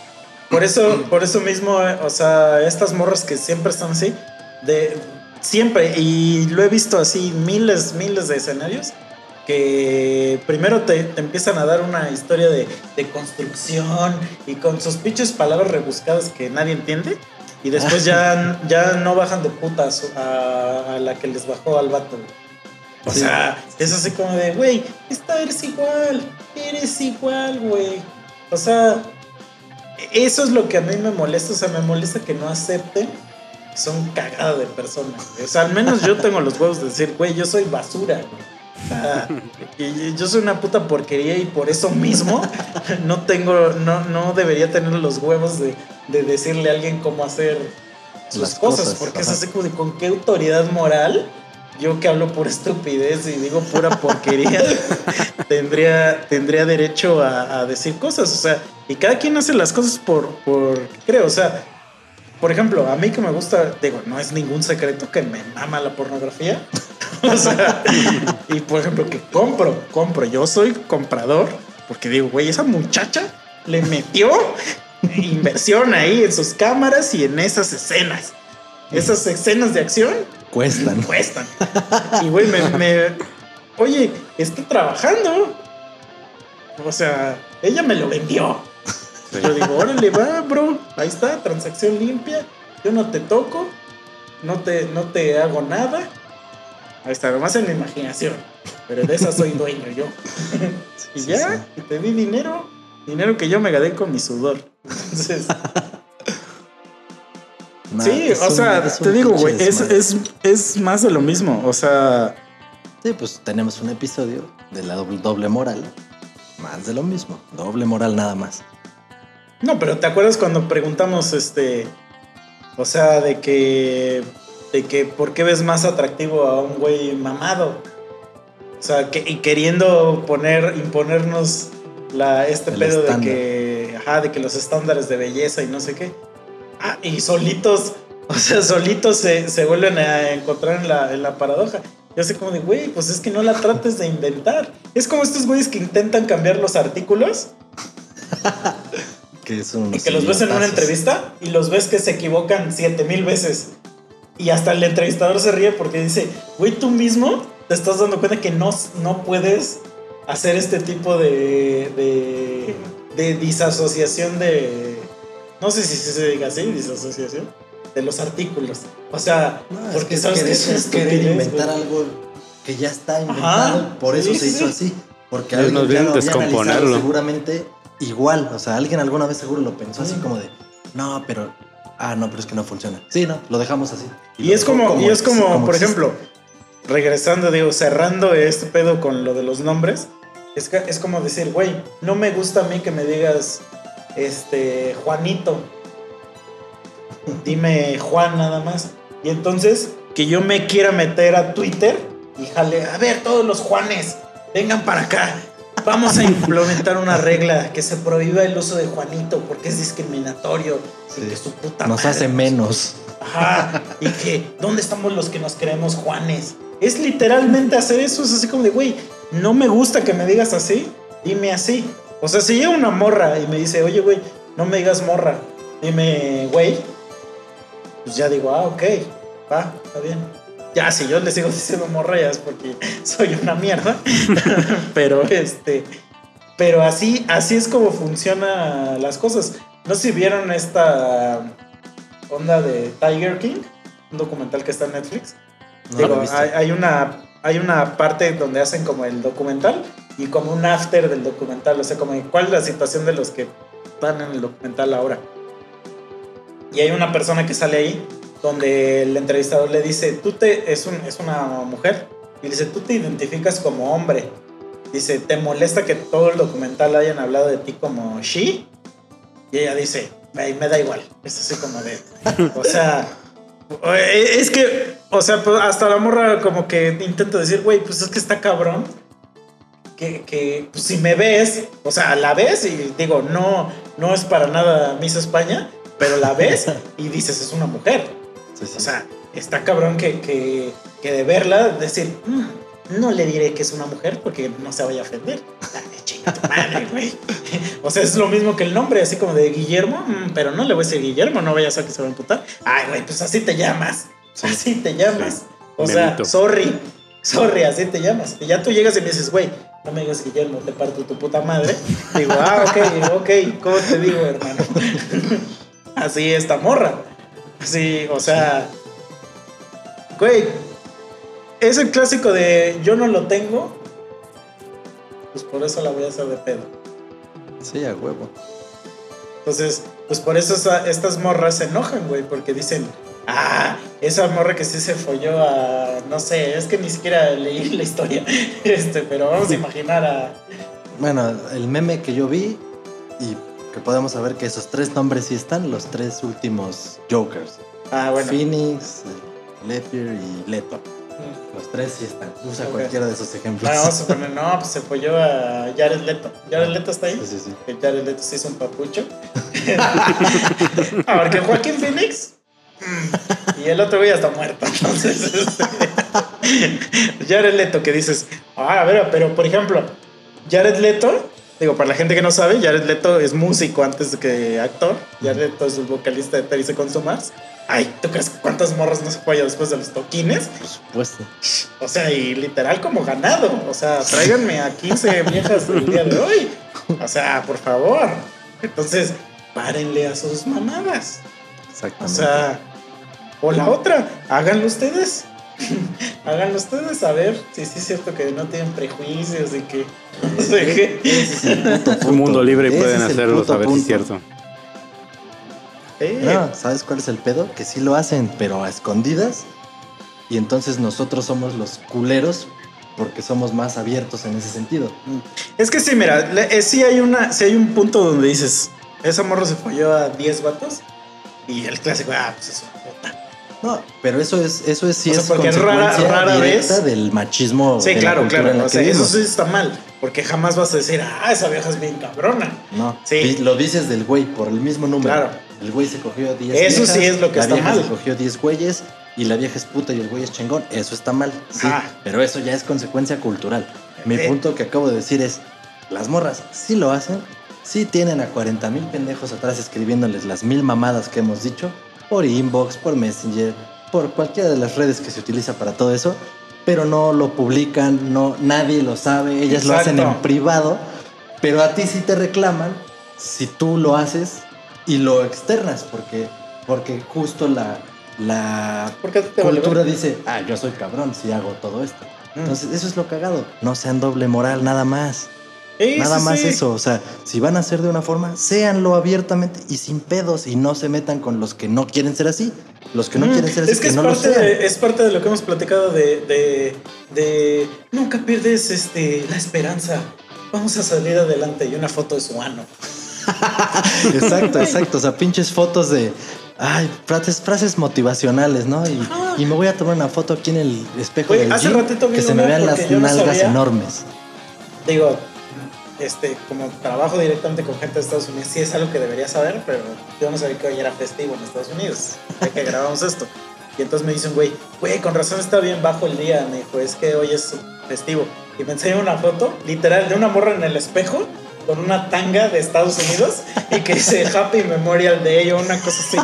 Por eso, por eso mismo, eh, o sea, estas morras que siempre están así, de siempre, y lo he visto así miles, miles de escenarios, que primero te, te empiezan a dar una historia de, de construcción y con sus pinches palabras rebuscadas que nadie entiende, y después ya, ya no bajan de putas a, a la que les bajó al vato. O Sí. sea, es así como de, güey, esta eres igual, eres igual, güey. O sea, eso es lo que a mí me molesta. O sea, me molesta que no acepten que son cagada de personas. O sea, al menos yo tengo los huevos de decir, güey, yo soy basura. güey. Y- yo soy una puta porquería y por eso mismo no tengo, no, no debería tener los huevos de, de decirle a alguien cómo hacer sus Las cosas, cosas, porque es así como de con qué autoridad moral yo que hablo pura estupidez y digo pura porquería, tendría, tendría derecho a, a decir cosas. O sea, y cada quien hace las cosas por, por creo. O sea, por ejemplo, a mí que me gusta, digo, no es ningún secreto que me mama la pornografía. o sea, y por ejemplo, que compro, compro. Yo soy comprador porque digo, güey, esa muchacha le metió inversión ahí en sus cámaras y en esas escenas. Esas escenas de acción Cuestan. cuestan. Y güey, me, me- Oye, está trabajando. O sea, ella me lo vendió. Yo digo, órale, va, bro. Ahí está, transacción limpia. Yo no te toco. No te, no te hago nada. Ahí está, nomás en la imaginación. Pero de esa soy dueño yo. y Sí, ya, sí. y te di dinero. Dinero que yo me gané con mi sudor. Entonces, Nah, sí, o un- sea, te digo, güey, es, es, es más de lo mismo. O sea, Sí, pues tenemos un episodio de la doble, doble moral. Más de lo mismo. Doble moral nada más. No, pero ¿te acuerdas cuando preguntamos, este, o sea, de que, de que, ¿por qué ves más atractivo a un güey mamado? O sea, que, y queriendo poner, imponernos la, este El pedo estándar. de que, ajá, de que los estándares de belleza y no sé qué. Ah, y solitos, o sea, solitos se, se vuelven a encontrar en la, en la paradoja. Yo sé como de, güey, pues es que no la trates de inventar. Es como estos güeyes que intentan cambiar los artículos Que son y que los ves en una entrevista y los ves que se equivocan siete mil veces. Y hasta el entrevistador se ríe porque dice, güey, tú mismo te estás dando cuenta que no, no puedes hacer este tipo de, de, de disasociación de... No sé si se diga así, disasociación. De los artículos. O sea, No, es porque que sabes que querer, es es querer inventar güey. algo que ya está inventado. Ajá, por eso sí, se sí, hizo sí. así. Porque Es alguien más ya lo había descomponerlo. analizado seguramente igual. O sea, alguien alguna vez seguro lo pensó así como de, no, pero, ah, no, pero es que no funciona. Sí, no, lo dejamos así. Y es como, y es como, por existe. ejemplo, regresando, digo, cerrando este pedo con lo de los nombres, es, que- es como decir, güey, no me gusta a mí que me digas, este, Juanito. Dime Juan nada más. Y entonces, que yo me quiera meter a Twitter y jale, a ver, todos los Juanes, vengan para acá. Vamos a implementar una regla que se prohíba el uso de Juanito porque es discriminatorio. y Sí. que su puta Nos madre. hace menos. Ajá. Y que, ¿dónde estamos los que nos creemos Juanes? Es literalmente hacer eso. Es así como de, güey, no me gusta que me digas así. Dime así. O sea, si llega una morra y me dice, oye, güey, no me digas morra. Dime, güey. Pues ya digo, ah, ok. Va, está bien. Ya, si yo le sigo diciendo morra, ya es porque soy una mierda. pero este. Pero así, así es como funcionan las cosas. No sé si vieron esta onda de Tiger King, un documental que está en Netflix. No Digo, hay, hay una, hay una parte donde hacen como el documental y como un after del documental. O sea, como cuál es la situación de los que están en el documental ahora. Y hay una persona que sale ahí donde el entrevistador le dice, tú te, es, un, es una mujer, y dice, tú te identificas como hombre. Dice, ¿te molesta que todo el documental hayan hablado de ti como she? Y ella dice, "Ay, me da igual. Es así como de, o sea, eh, es que, o sea, pues, hasta la morra como que intenta decir, güey, pues es que está cabrón. Que, que pues, si me ves, o sea, la ves y digo, no, no es para nada Miss España, pero la ves y dices, es una mujer. Sí, sí. O sea, está cabrón que, que, que de verla, decir, "Mm, no le diré que es una mujer porque no se vaya a ofender. Ay, chinga tu madre, güey. O sea, es lo mismo que el nombre, así como de Guillermo, "Mm, pero no le voy a decir Guillermo, no vayas a que se va a emputar. Ay, güey, pues así te llamas. Así te llamas. O sea, sorry, sorry, así te llamas. Y ya tú llegas y me dices, güey, no me digas Guillermo, te parto tu puta madre. Digo, ah, ok, ok, ¿cómo te digo, hermano? así esta morra. Sí, o sea, güey, es el clásico de yo no lo tengo, pues por eso la voy a hacer de pedo. Sí, a huevo. Entonces, pues por eso esa- estas morras se enojan, güey, porque dicen, ah, esa morra que sí se folló a, no sé, es que ni siquiera leí la historia, este, pero vamos a imaginar a, Bueno, el meme que yo vi y que podemos saber que esos tres nombres sí están, los tres últimos Jokers. ah, bueno, Phoenix, Lepier y Leto. Los tres sí están. Usa Ok. cualquiera de esos ejemplos. Bueno, vamos a poner, no, pues se folló a Jared Leto. ¿Jared Leto está ahí? Sí, sí, sí. Jared Leto se hizo un papucho. a ver, que Joaquín Phoenix. mm, Y el otro güey está muerto. Entonces, este, Jared Leto, que dices, ah, a ver, pero por ejemplo, Jared Leto, digo, para la gente que no sabe, Jared Leto es músico antes que actor. Jared Leto es el vocalista de Terry Seconds Mars. Ay, ¿tú crees cuántas morras no se follan después de los toquines? Por supuesto. O sea, y literal como ganado. O sea, tráiganme a 15 viejas el día de hoy. O sea, por favor. Entonces, párenle a sus mamadas. O Exactamente. sea, o la otra, háganlo ustedes. háganlo ustedes a ver si sí es cierto que no tienen prejuicios y que no sé qué. Es un mundo libre y Ese pueden hacerlo, puto saber si es cierto. Eh, No, ¿sabes cuál es el pedo? Que sí lo hacen, pero a escondidas. Y entonces nosotros somos los culeros porque somos más abiertos en ese sentido. Es que sí, mira, le- eh, sí hay una, sí hay un punto donde dices, esa morra se folló a 10 vatos. Y el clásico, ah, pues es una puta. No, pero eso es, eso es sí O sea, es porque consecuencia rara- rara directa vez- del machismo. Sí, de la claro, claro. en la O que sea, eso sí está mal. Porque jamás vas a decir, ah, esa vieja es bien cabrona. No, Sí. lo dices del güey por el mismo número. Claro. El güey se cogió 10 Eso viejas, sí es lo que la está vieja mal. se cogió 10 güeyes y la vieja es puta y el güey es chingón. Eso está mal. Sí, pero eso ya es consecuencia cultural. Mi Eh. punto que acabo de decir es, las morras sí lo hacen, sí tienen a 40 mil pendejos atrás escribiéndoles las mil mamadas que hemos dicho, por inbox, por messenger, por cualquiera de las redes que se utiliza para todo eso, pero no lo publican, no, nadie lo sabe, ellas lo hacen en privado, pero a ti sí te reclaman si tú lo haces y lo externas, porque, porque justo la, la ¿Por qué te vale cultura dice, ah, yo soy cabrón si hago todo esto. Mm. Entonces, eso es lo cagado. No sean doble moral, nada más. Nada sí, más sí. eso, o sea, si van a ser de una forma, séanlo abiertamente y sin pedos y no se metan con los que no quieren ser así. Los que no Mm, quieren ser así, es que, que, es, no lo parte sean. de, es parte de lo que hemos platicado de, de, de nunca pierdes este, la esperanza. Vamos a salir adelante y una foto de su ano. Exacto, exacto. O sea, pinches fotos de. Ay, frases, frases motivacionales, ¿no? Y, me voy a tomar una foto aquí en el espejo del hace gym, ratito que se me vean las no nalgas enormes. Digo, este, como trabajo directamente con gente de Estados Unidos, sí es algo que debería saber, pero yo no sabía que hoy era festivo en Estados Unidos, ya que grabamos esto. Y entonces me dicen, güey, güey, con razón está bien bajo el día, me dijo, es que hoy es festivo. Y me enseñó una foto, literal, de una morra en el espejo, con una tanga de Estados Unidos, y que dice Happy Memorial Day o una cosa así.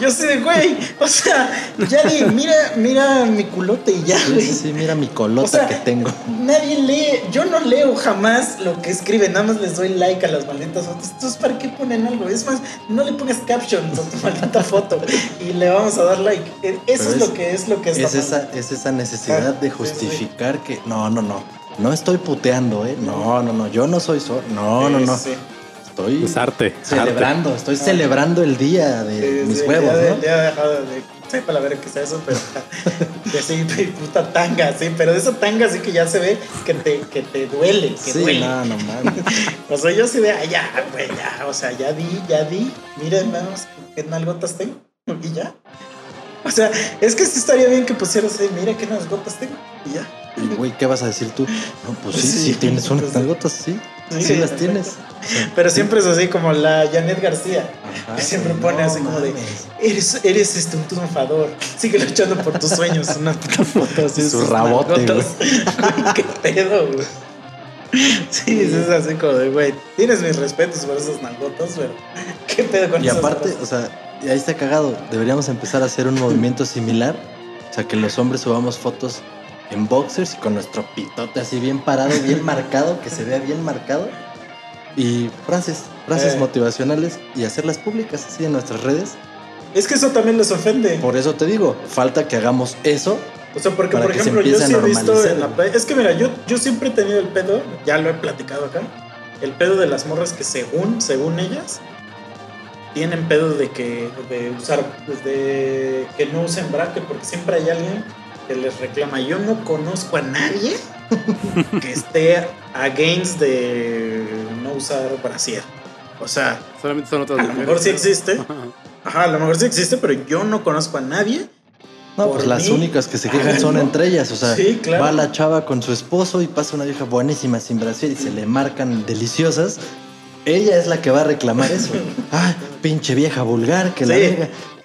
Yo así de, güey, o sea, ya di, mira, mira mi culote y ya, Sí, güey. sí, sí, mira mi colota O sea, que tengo. Nadie lee, yo no leo jamás lo que escriben, nada más les doy like a las malditas fotos. Entonces, ¿para qué ponen algo? Es más, no le pongas captions a tu maldita foto y le vamos a dar like. Eh, Eso es, es- lo que es lo que está Es esa, es esa necesidad Ah, de sí, justificar que. No, no, no. No estoy puteando, ¿eh? No, no, no. Yo no soy so No, no, no. Estoy Es arte. celebrando. Estoy Ah. celebrando el día de sí, mis sí, huevos, ya de- ¿no? ya dejado de. Sepa la ver qué es eso, pero. que sí, puta tanga, sí, pero de esa tanga sí que ya se ve que te, que te duele, que Sí, duele. no, no mames. O sea, yo sí de, "Ay, ya, güey, ya, o sea, ya di, ya di, miren, vamos, qué nalgotas tengo, y ya. O sea, es que sí estaría bien que pusieras ahí, mira qué nalgotas tengo, y ya. Y, güey, ¿qué vas a decir tú? No, pues sí, Sí, sí, tienes unas pues sí. sí. Las tienes. Pero siempre es así como la Janet García, Ajá, que siempre no pone así como de, eres, eres este, un triunfador, sigue luchando por tus sueños, una puta foto así. de Su sus rabote. Güey, qué pedo, güey. Sí, es así como de, güey, tienes mis respetos por esas nalgotas, pero qué pedo con Y esas aparte, o sea, y ahí está cagado. Deberíamos empezar a hacer un movimiento similar. O sea, que los hombres subamos fotos en boxers y con nuestro pitote así bien parado, bien marcado, que se vea bien marcado. Y frases, frases Eh. motivacionales y hacerlas públicas así en nuestras redes. Es que eso también les ofende. Por eso te digo, falta que hagamos eso. O sea, porque por ejemplo, yo sí he visto en la playa. Es que mira, yo, yo siempre he tenido el pedo, ya lo he platicado acá. El pedo de las morras que según, según ellas, tienen pedo de que de usar, pues, de que no usen bracket, porque siempre hay alguien que les reclama. Yo no conozco a nadie que esté against de no usar brasier. O sea, Solamente son otras a lo mejor sí existe. Ajá, a lo mejor sí existe, pero yo no conozco a nadie. No, pues las únicas que se quejan son entre ellas. O sea, Sí, claro. va la chava con su esposo y pasa una vieja buenísima sin brasier y se le marcan deliciosas. Ella es la que va a reclamar eso. Ay, pinche vieja vulgar, que la Sí.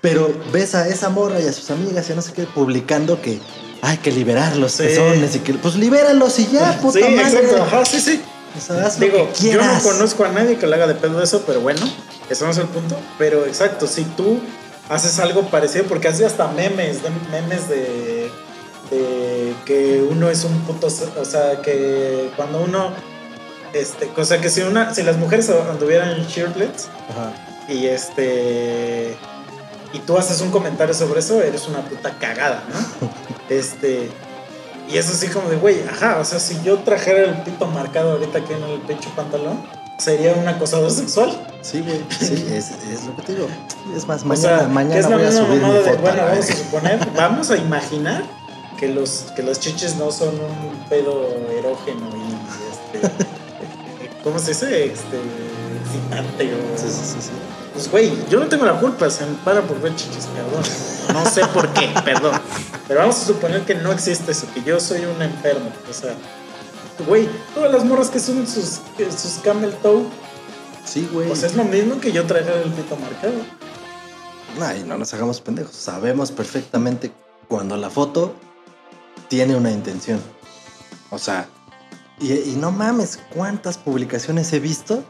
Pero ves a esa morra y a sus amigas y no sé qué publicando que hay que liberar los Sí. pezones y que pues libéralos y ya, puta sí, madre. exacto. Ajá, sí, sí. O sea, Digo, yo no conozco a nadie que le haga de pedo eso, pero bueno, ese no es el punto. Pero exacto, si tú haces algo parecido, porque hace hasta memes, de, memes de, de que uno es un puto, o sea, que cuando uno, este, o sea, que si una, si las mujeres anduvieran shirtlets Ajá. y este, y tú haces un comentario sobre eso, eres una puta cagada, ¿no? Este, y es así como de, güey, ajá, o sea, si yo trajera el pito marcado ahorita aquí en el pecho pantalón, sería un acosador sexual. Sí, güey. Sí, es, es lo que te digo. Es más, o mañana, sea, mañana que es la voy a subir mi mamada de, foto. a bueno, vamos a suponer, vamos a imaginar que los, que las chiches no son un pedo erógeno y este, ¿cómo se dice? Este, excitante o... Sí, sí, sí, sí. Pues, güey, yo no tengo la culpa, se me para por ver chichis, perdón. No sé por qué, perdón. Pero vamos a suponer que no existe eso, que yo soy un enfermo. O sea, güey, todas las morras que son sus, sus camel toe, Sí, güey. sea, es lo mismo que yo traer el pito marcado. Ay, no nos hagamos pendejos. Sabemos perfectamente cuando la foto tiene una intención. O sea, y, y no mames, cuántas publicaciones he visto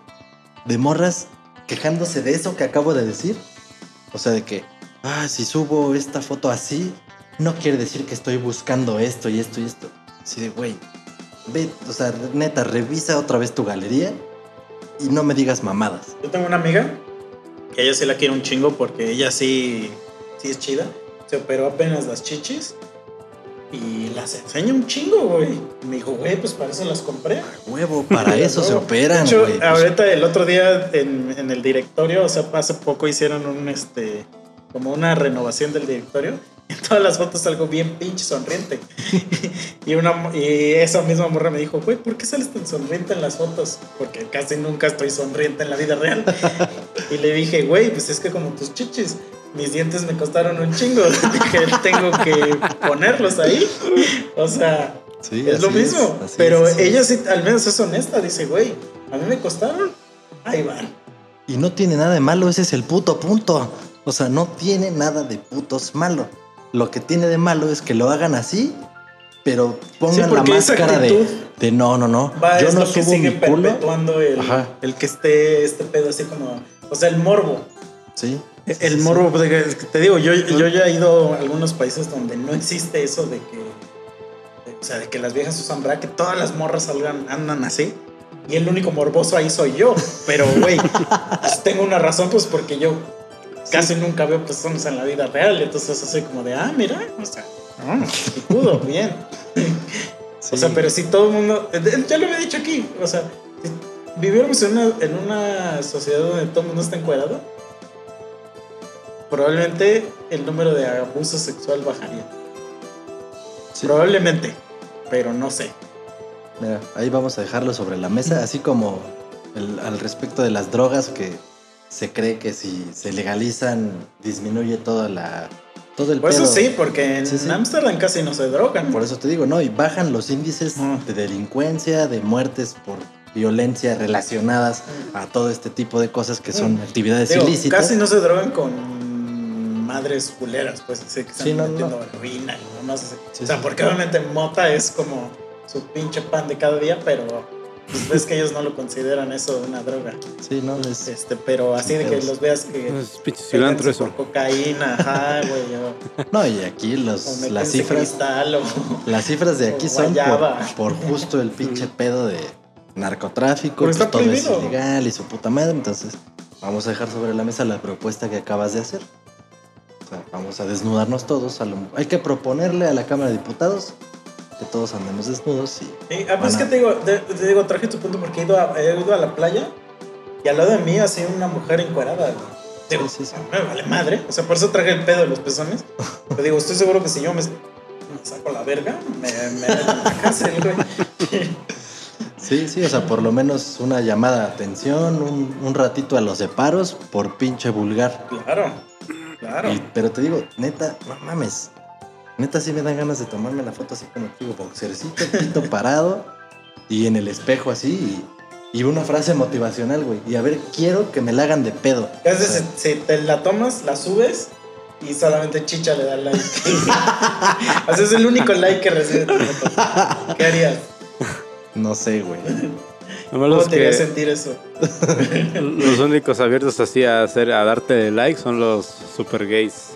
de morras quejándose de eso que acabo de decir. O sea, de que, ah, si subo esta foto así, no quiere decir que estoy buscando esto y esto y esto. Así de, güey, ve, o sea, neta, revisa otra vez tu galería y no me digas mamadas. Yo tengo una amiga que ella sí la quiere un chingo porque ella sí, sí es chida. Se operó apenas las chichis. Y las enseña un chingo, güey. Me dijo, güey, pues para eso las compré. Huevo, para eso se operan, De hecho, güey. Pues, ahorita el otro día en, en el directorio, o sea, hace poco hicieron un, este, como una renovación del directorio. Y en todas las fotos salgo bien pinche sonriente. y, una, y esa misma morra me dijo, güey, ¿por qué sales tan sonriente en las fotos? Porque casi nunca estoy sonriente en la vida real. y le dije, güey, pues es que como tus chichis, mis dientes me costaron un chingo. Dije, tengo que ponerlos ahí. O sea, Sí, es lo mismo. pero es, ella sí, al menos es honesta. Dice, güey, a mí me costaron. Ahí van. Y no tiene nada de malo, ese es el puto punto. O sea, no tiene nada de putos malo. Lo que tiene de malo es que lo hagan así, pero pongan la máscara de, de no, no, no. Va, yo es no lo que sigue perpetuando el, el que esté este pedo así como. O sea, el morbo. Sí. El morbo, pues, te digo, yo, yo ya he ido a algunos países donde no existe eso de que. de- o sea, de que las viejas usan bra, que todas las morras salgan, andan así. Y el único morboso ahí soy yo. Pero, güey, pues, tengo una razón, pues porque yo casi nunca veo personas en la vida real. Entonces, así como de, ah, mira, o sea, ah, pudo, bien. sí. O sea, pero si todo el mundo. eh, Ya lo había dicho aquí. O sea, viviéramos en una, en una sociedad donde todo el mundo está encuadrado, probablemente el número de abuso sexual bajaría. Sí. Probablemente, pero no sé. Mira, ahí vamos a dejarlo sobre la mesa, así como el- al respecto de las drogas que se cree que si se legalizan disminuye toda la todo el Por eso pedo. sí, porque en Sí, sí. Ámsterdam casi no se drogan. Por eso te digo, ¿no? Y bajan los índices Ah. de delincuencia, de muertes por violencia relacionadas a todo este tipo de cosas que son actividades Mm. Digo, ilícitas. casi no se drogan con madres culeras, pues así que están Sí, no, metiendo no. heroína y no sé. Sí, o sea, sí. porque obviamente mota es como su pinche pan de cada día, pero pues ves que ellos no lo consideran eso una droga. Sí, no, es, Este, pero así de que los veas que Es pinche cilantro eso. cocaína, ajá, güey, o, no, y aquí o los, métense las cifras, cristal o las cifras de aquí o son por, por justo el pinche pedo de narcotráfico, pues está todo es prohibido. ilegal y su puta madre, entonces vamos a dejar sobre la mesa la propuesta que acabas de hacer. O sea, vamos a desnudarnos todos. a lo- hay que proponerle a la Cámara de Diputados que todos andemos desnudos y ah, pues es que te digo, te, te digo, traje tu punto porque he ido, a, he ido a la playa y al lado de mí así una mujer encuerada. güey. Digo, Sí, sí, sí. me vale madre. O sea, por eso traje el pedo de los pezones. Te digo, estoy seguro que si yo me, me saco la verga, me, me en la cárcel, güey. Sí, sí, o sea, por lo menos una llamada de atención, un, un ratito a los separos por pinche vulgar. Claro, claro. Y- pero te digo, neta, no mames. Neta sí me dan ganas de tomarme la foto así como digo, boxercito, pito parado y en el espejo así y, y una frase motivacional, güey. Y a ver, quiero que me la hagan de pedo. Sea, Si te la tomas, la subes y solamente Chicha le da like. o sea, es el único like que recibe tu foto. ¿Qué harías? no sé, güey. Malo ¿Cómo es te que sentir eso? los únicos abiertos así a hacer a darte like son los super gays.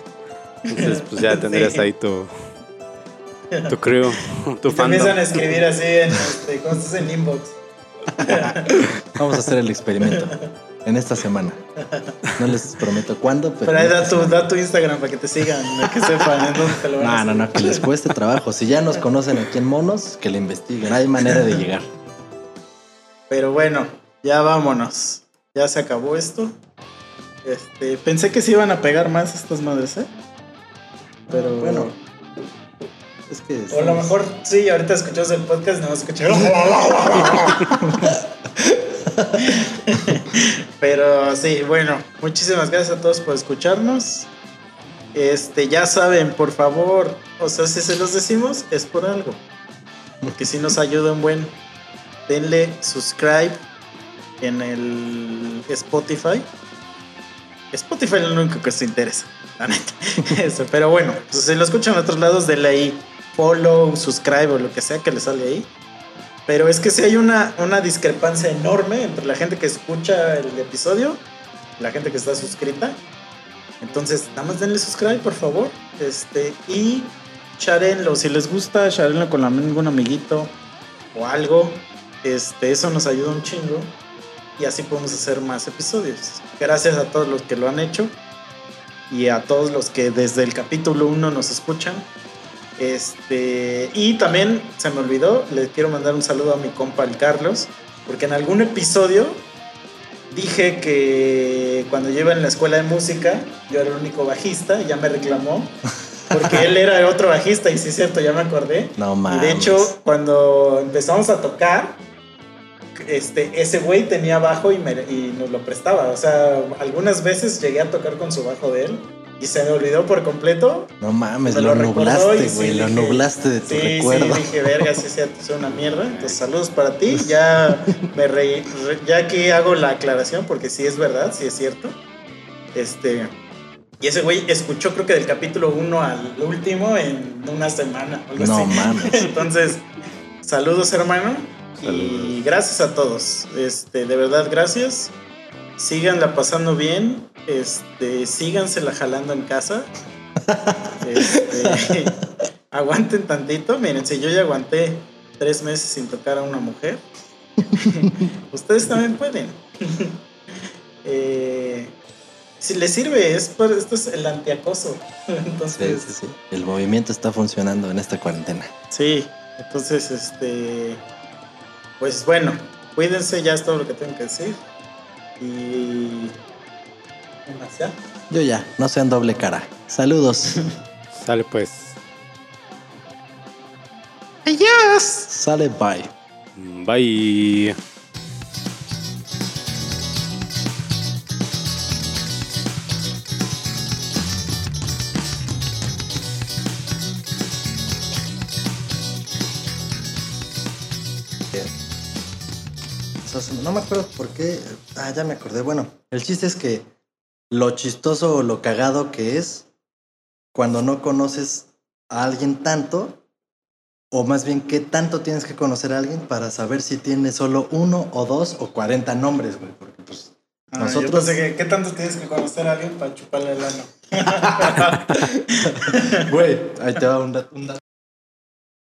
Entonces, pues ya tendrías Sí. ahí tu tu crew, tu Y fandom. empiezan a escribir así en, este, ¿cómo estás en inbox? Vamos a hacer el experimento en esta semana. No les prometo cuándo, pero. Pero ahí da tu, da tu Instagram para que te sigan, que sepan en dónde te lo van a No, no, no, que les cueste trabajo. Si ya nos conocen aquí en Monos, que le investiguen. Hay manera de llegar. Pero bueno, ya vámonos. Ya se acabó esto. Este, pensé que se iban a pegar más estas madres, ¿eh? Pero bueno, es que. O a lo mejor sí, ahorita escuchas el podcast no vas a escuchar. Pero sí, bueno, muchísimas gracias a todos por escucharnos. Este, ya saben, por favor, o sea, si se los decimos es por algo. Porque si nos ayuda un buen, denle subscribe en el Spotify. Spotify es lo único que se interesa, la pero bueno, pues si lo escuchan en otros lados, denle ahí follow, subscribe o lo que sea que le sale ahí. Pero es que si hay una, una discrepancia enorme entre la gente que escucha el episodio y la gente que está suscrita. Entonces, nada más denle subscribe, por favor. Este, y sharenlo. Si les gusta, sharenlo con algún amiguito o algo. Este, eso nos ayuda un chingo. Y así podemos hacer más episodios. Gracias a todos los que lo han hecho. Y a todos los que desde el capítulo 1 nos escuchan. Este, y también se me olvidó, le quiero mandar un saludo a mi compa el Carlos, porque en algún episodio dije que cuando yo iba en la escuela de música, yo era el único bajista y ya me reclamó. Porque él era otro bajista y sí es cierto, ya me acordé. No Y mames. de hecho, cuando empezamos a tocar, este, ese güey tenía bajo y, me- y nos lo prestaba. O sea, algunas veces llegué a tocar con su bajo de él y se me olvidó por completo. No mames, Me lo, nublaste, y sí güey. lo dije- nublaste de tu sí, recuerdo. Sí, dije, verga, sí, es cierto, soy una mierda. Entonces, saludos para ti. Ya me reí, re- ya aquí hago la aclaración porque sí es verdad, sí es cierto. Este. Y ese güey escuchó, creo que del capítulo 1 al último en una semana. algo No así. mames. Entonces, saludos, hermano. Y gracias a todos. Este, de verdad, gracias. Síganla pasando bien. Este, sígansela jalando en casa. Este, aguanten tantito. Miren, si yo ya aguanté tres meses sin tocar a una mujer, ustedes también pueden. Eh, si les sirve, es por- esto es el antiacoso. Sí, Entonces, sí, sí. El movimiento está funcionando en esta cuarentena. Sí, entonces, este, pues bueno, cuídense, ya es todo lo que tengo que decir. Y... ¿qué más ya? Yo ya, no sean doble cara. Saludos. Sale pues. Sale, bye. Bye. No me acuerdo por qué. Ah, ya me acordé. Bueno, el chiste es que lo chistoso o lo cagado que es cuando no conoces a alguien tanto, o más bien qué tanto tienes que conocer a alguien para saber si tiene solo uno o dos o 40 nombres, güey. Porque pues Ah, Nosotros- Yo pensé que, ¿qué tanto tienes que conocer a alguien para chuparle el ano? Güey, ahí te va. Un dato.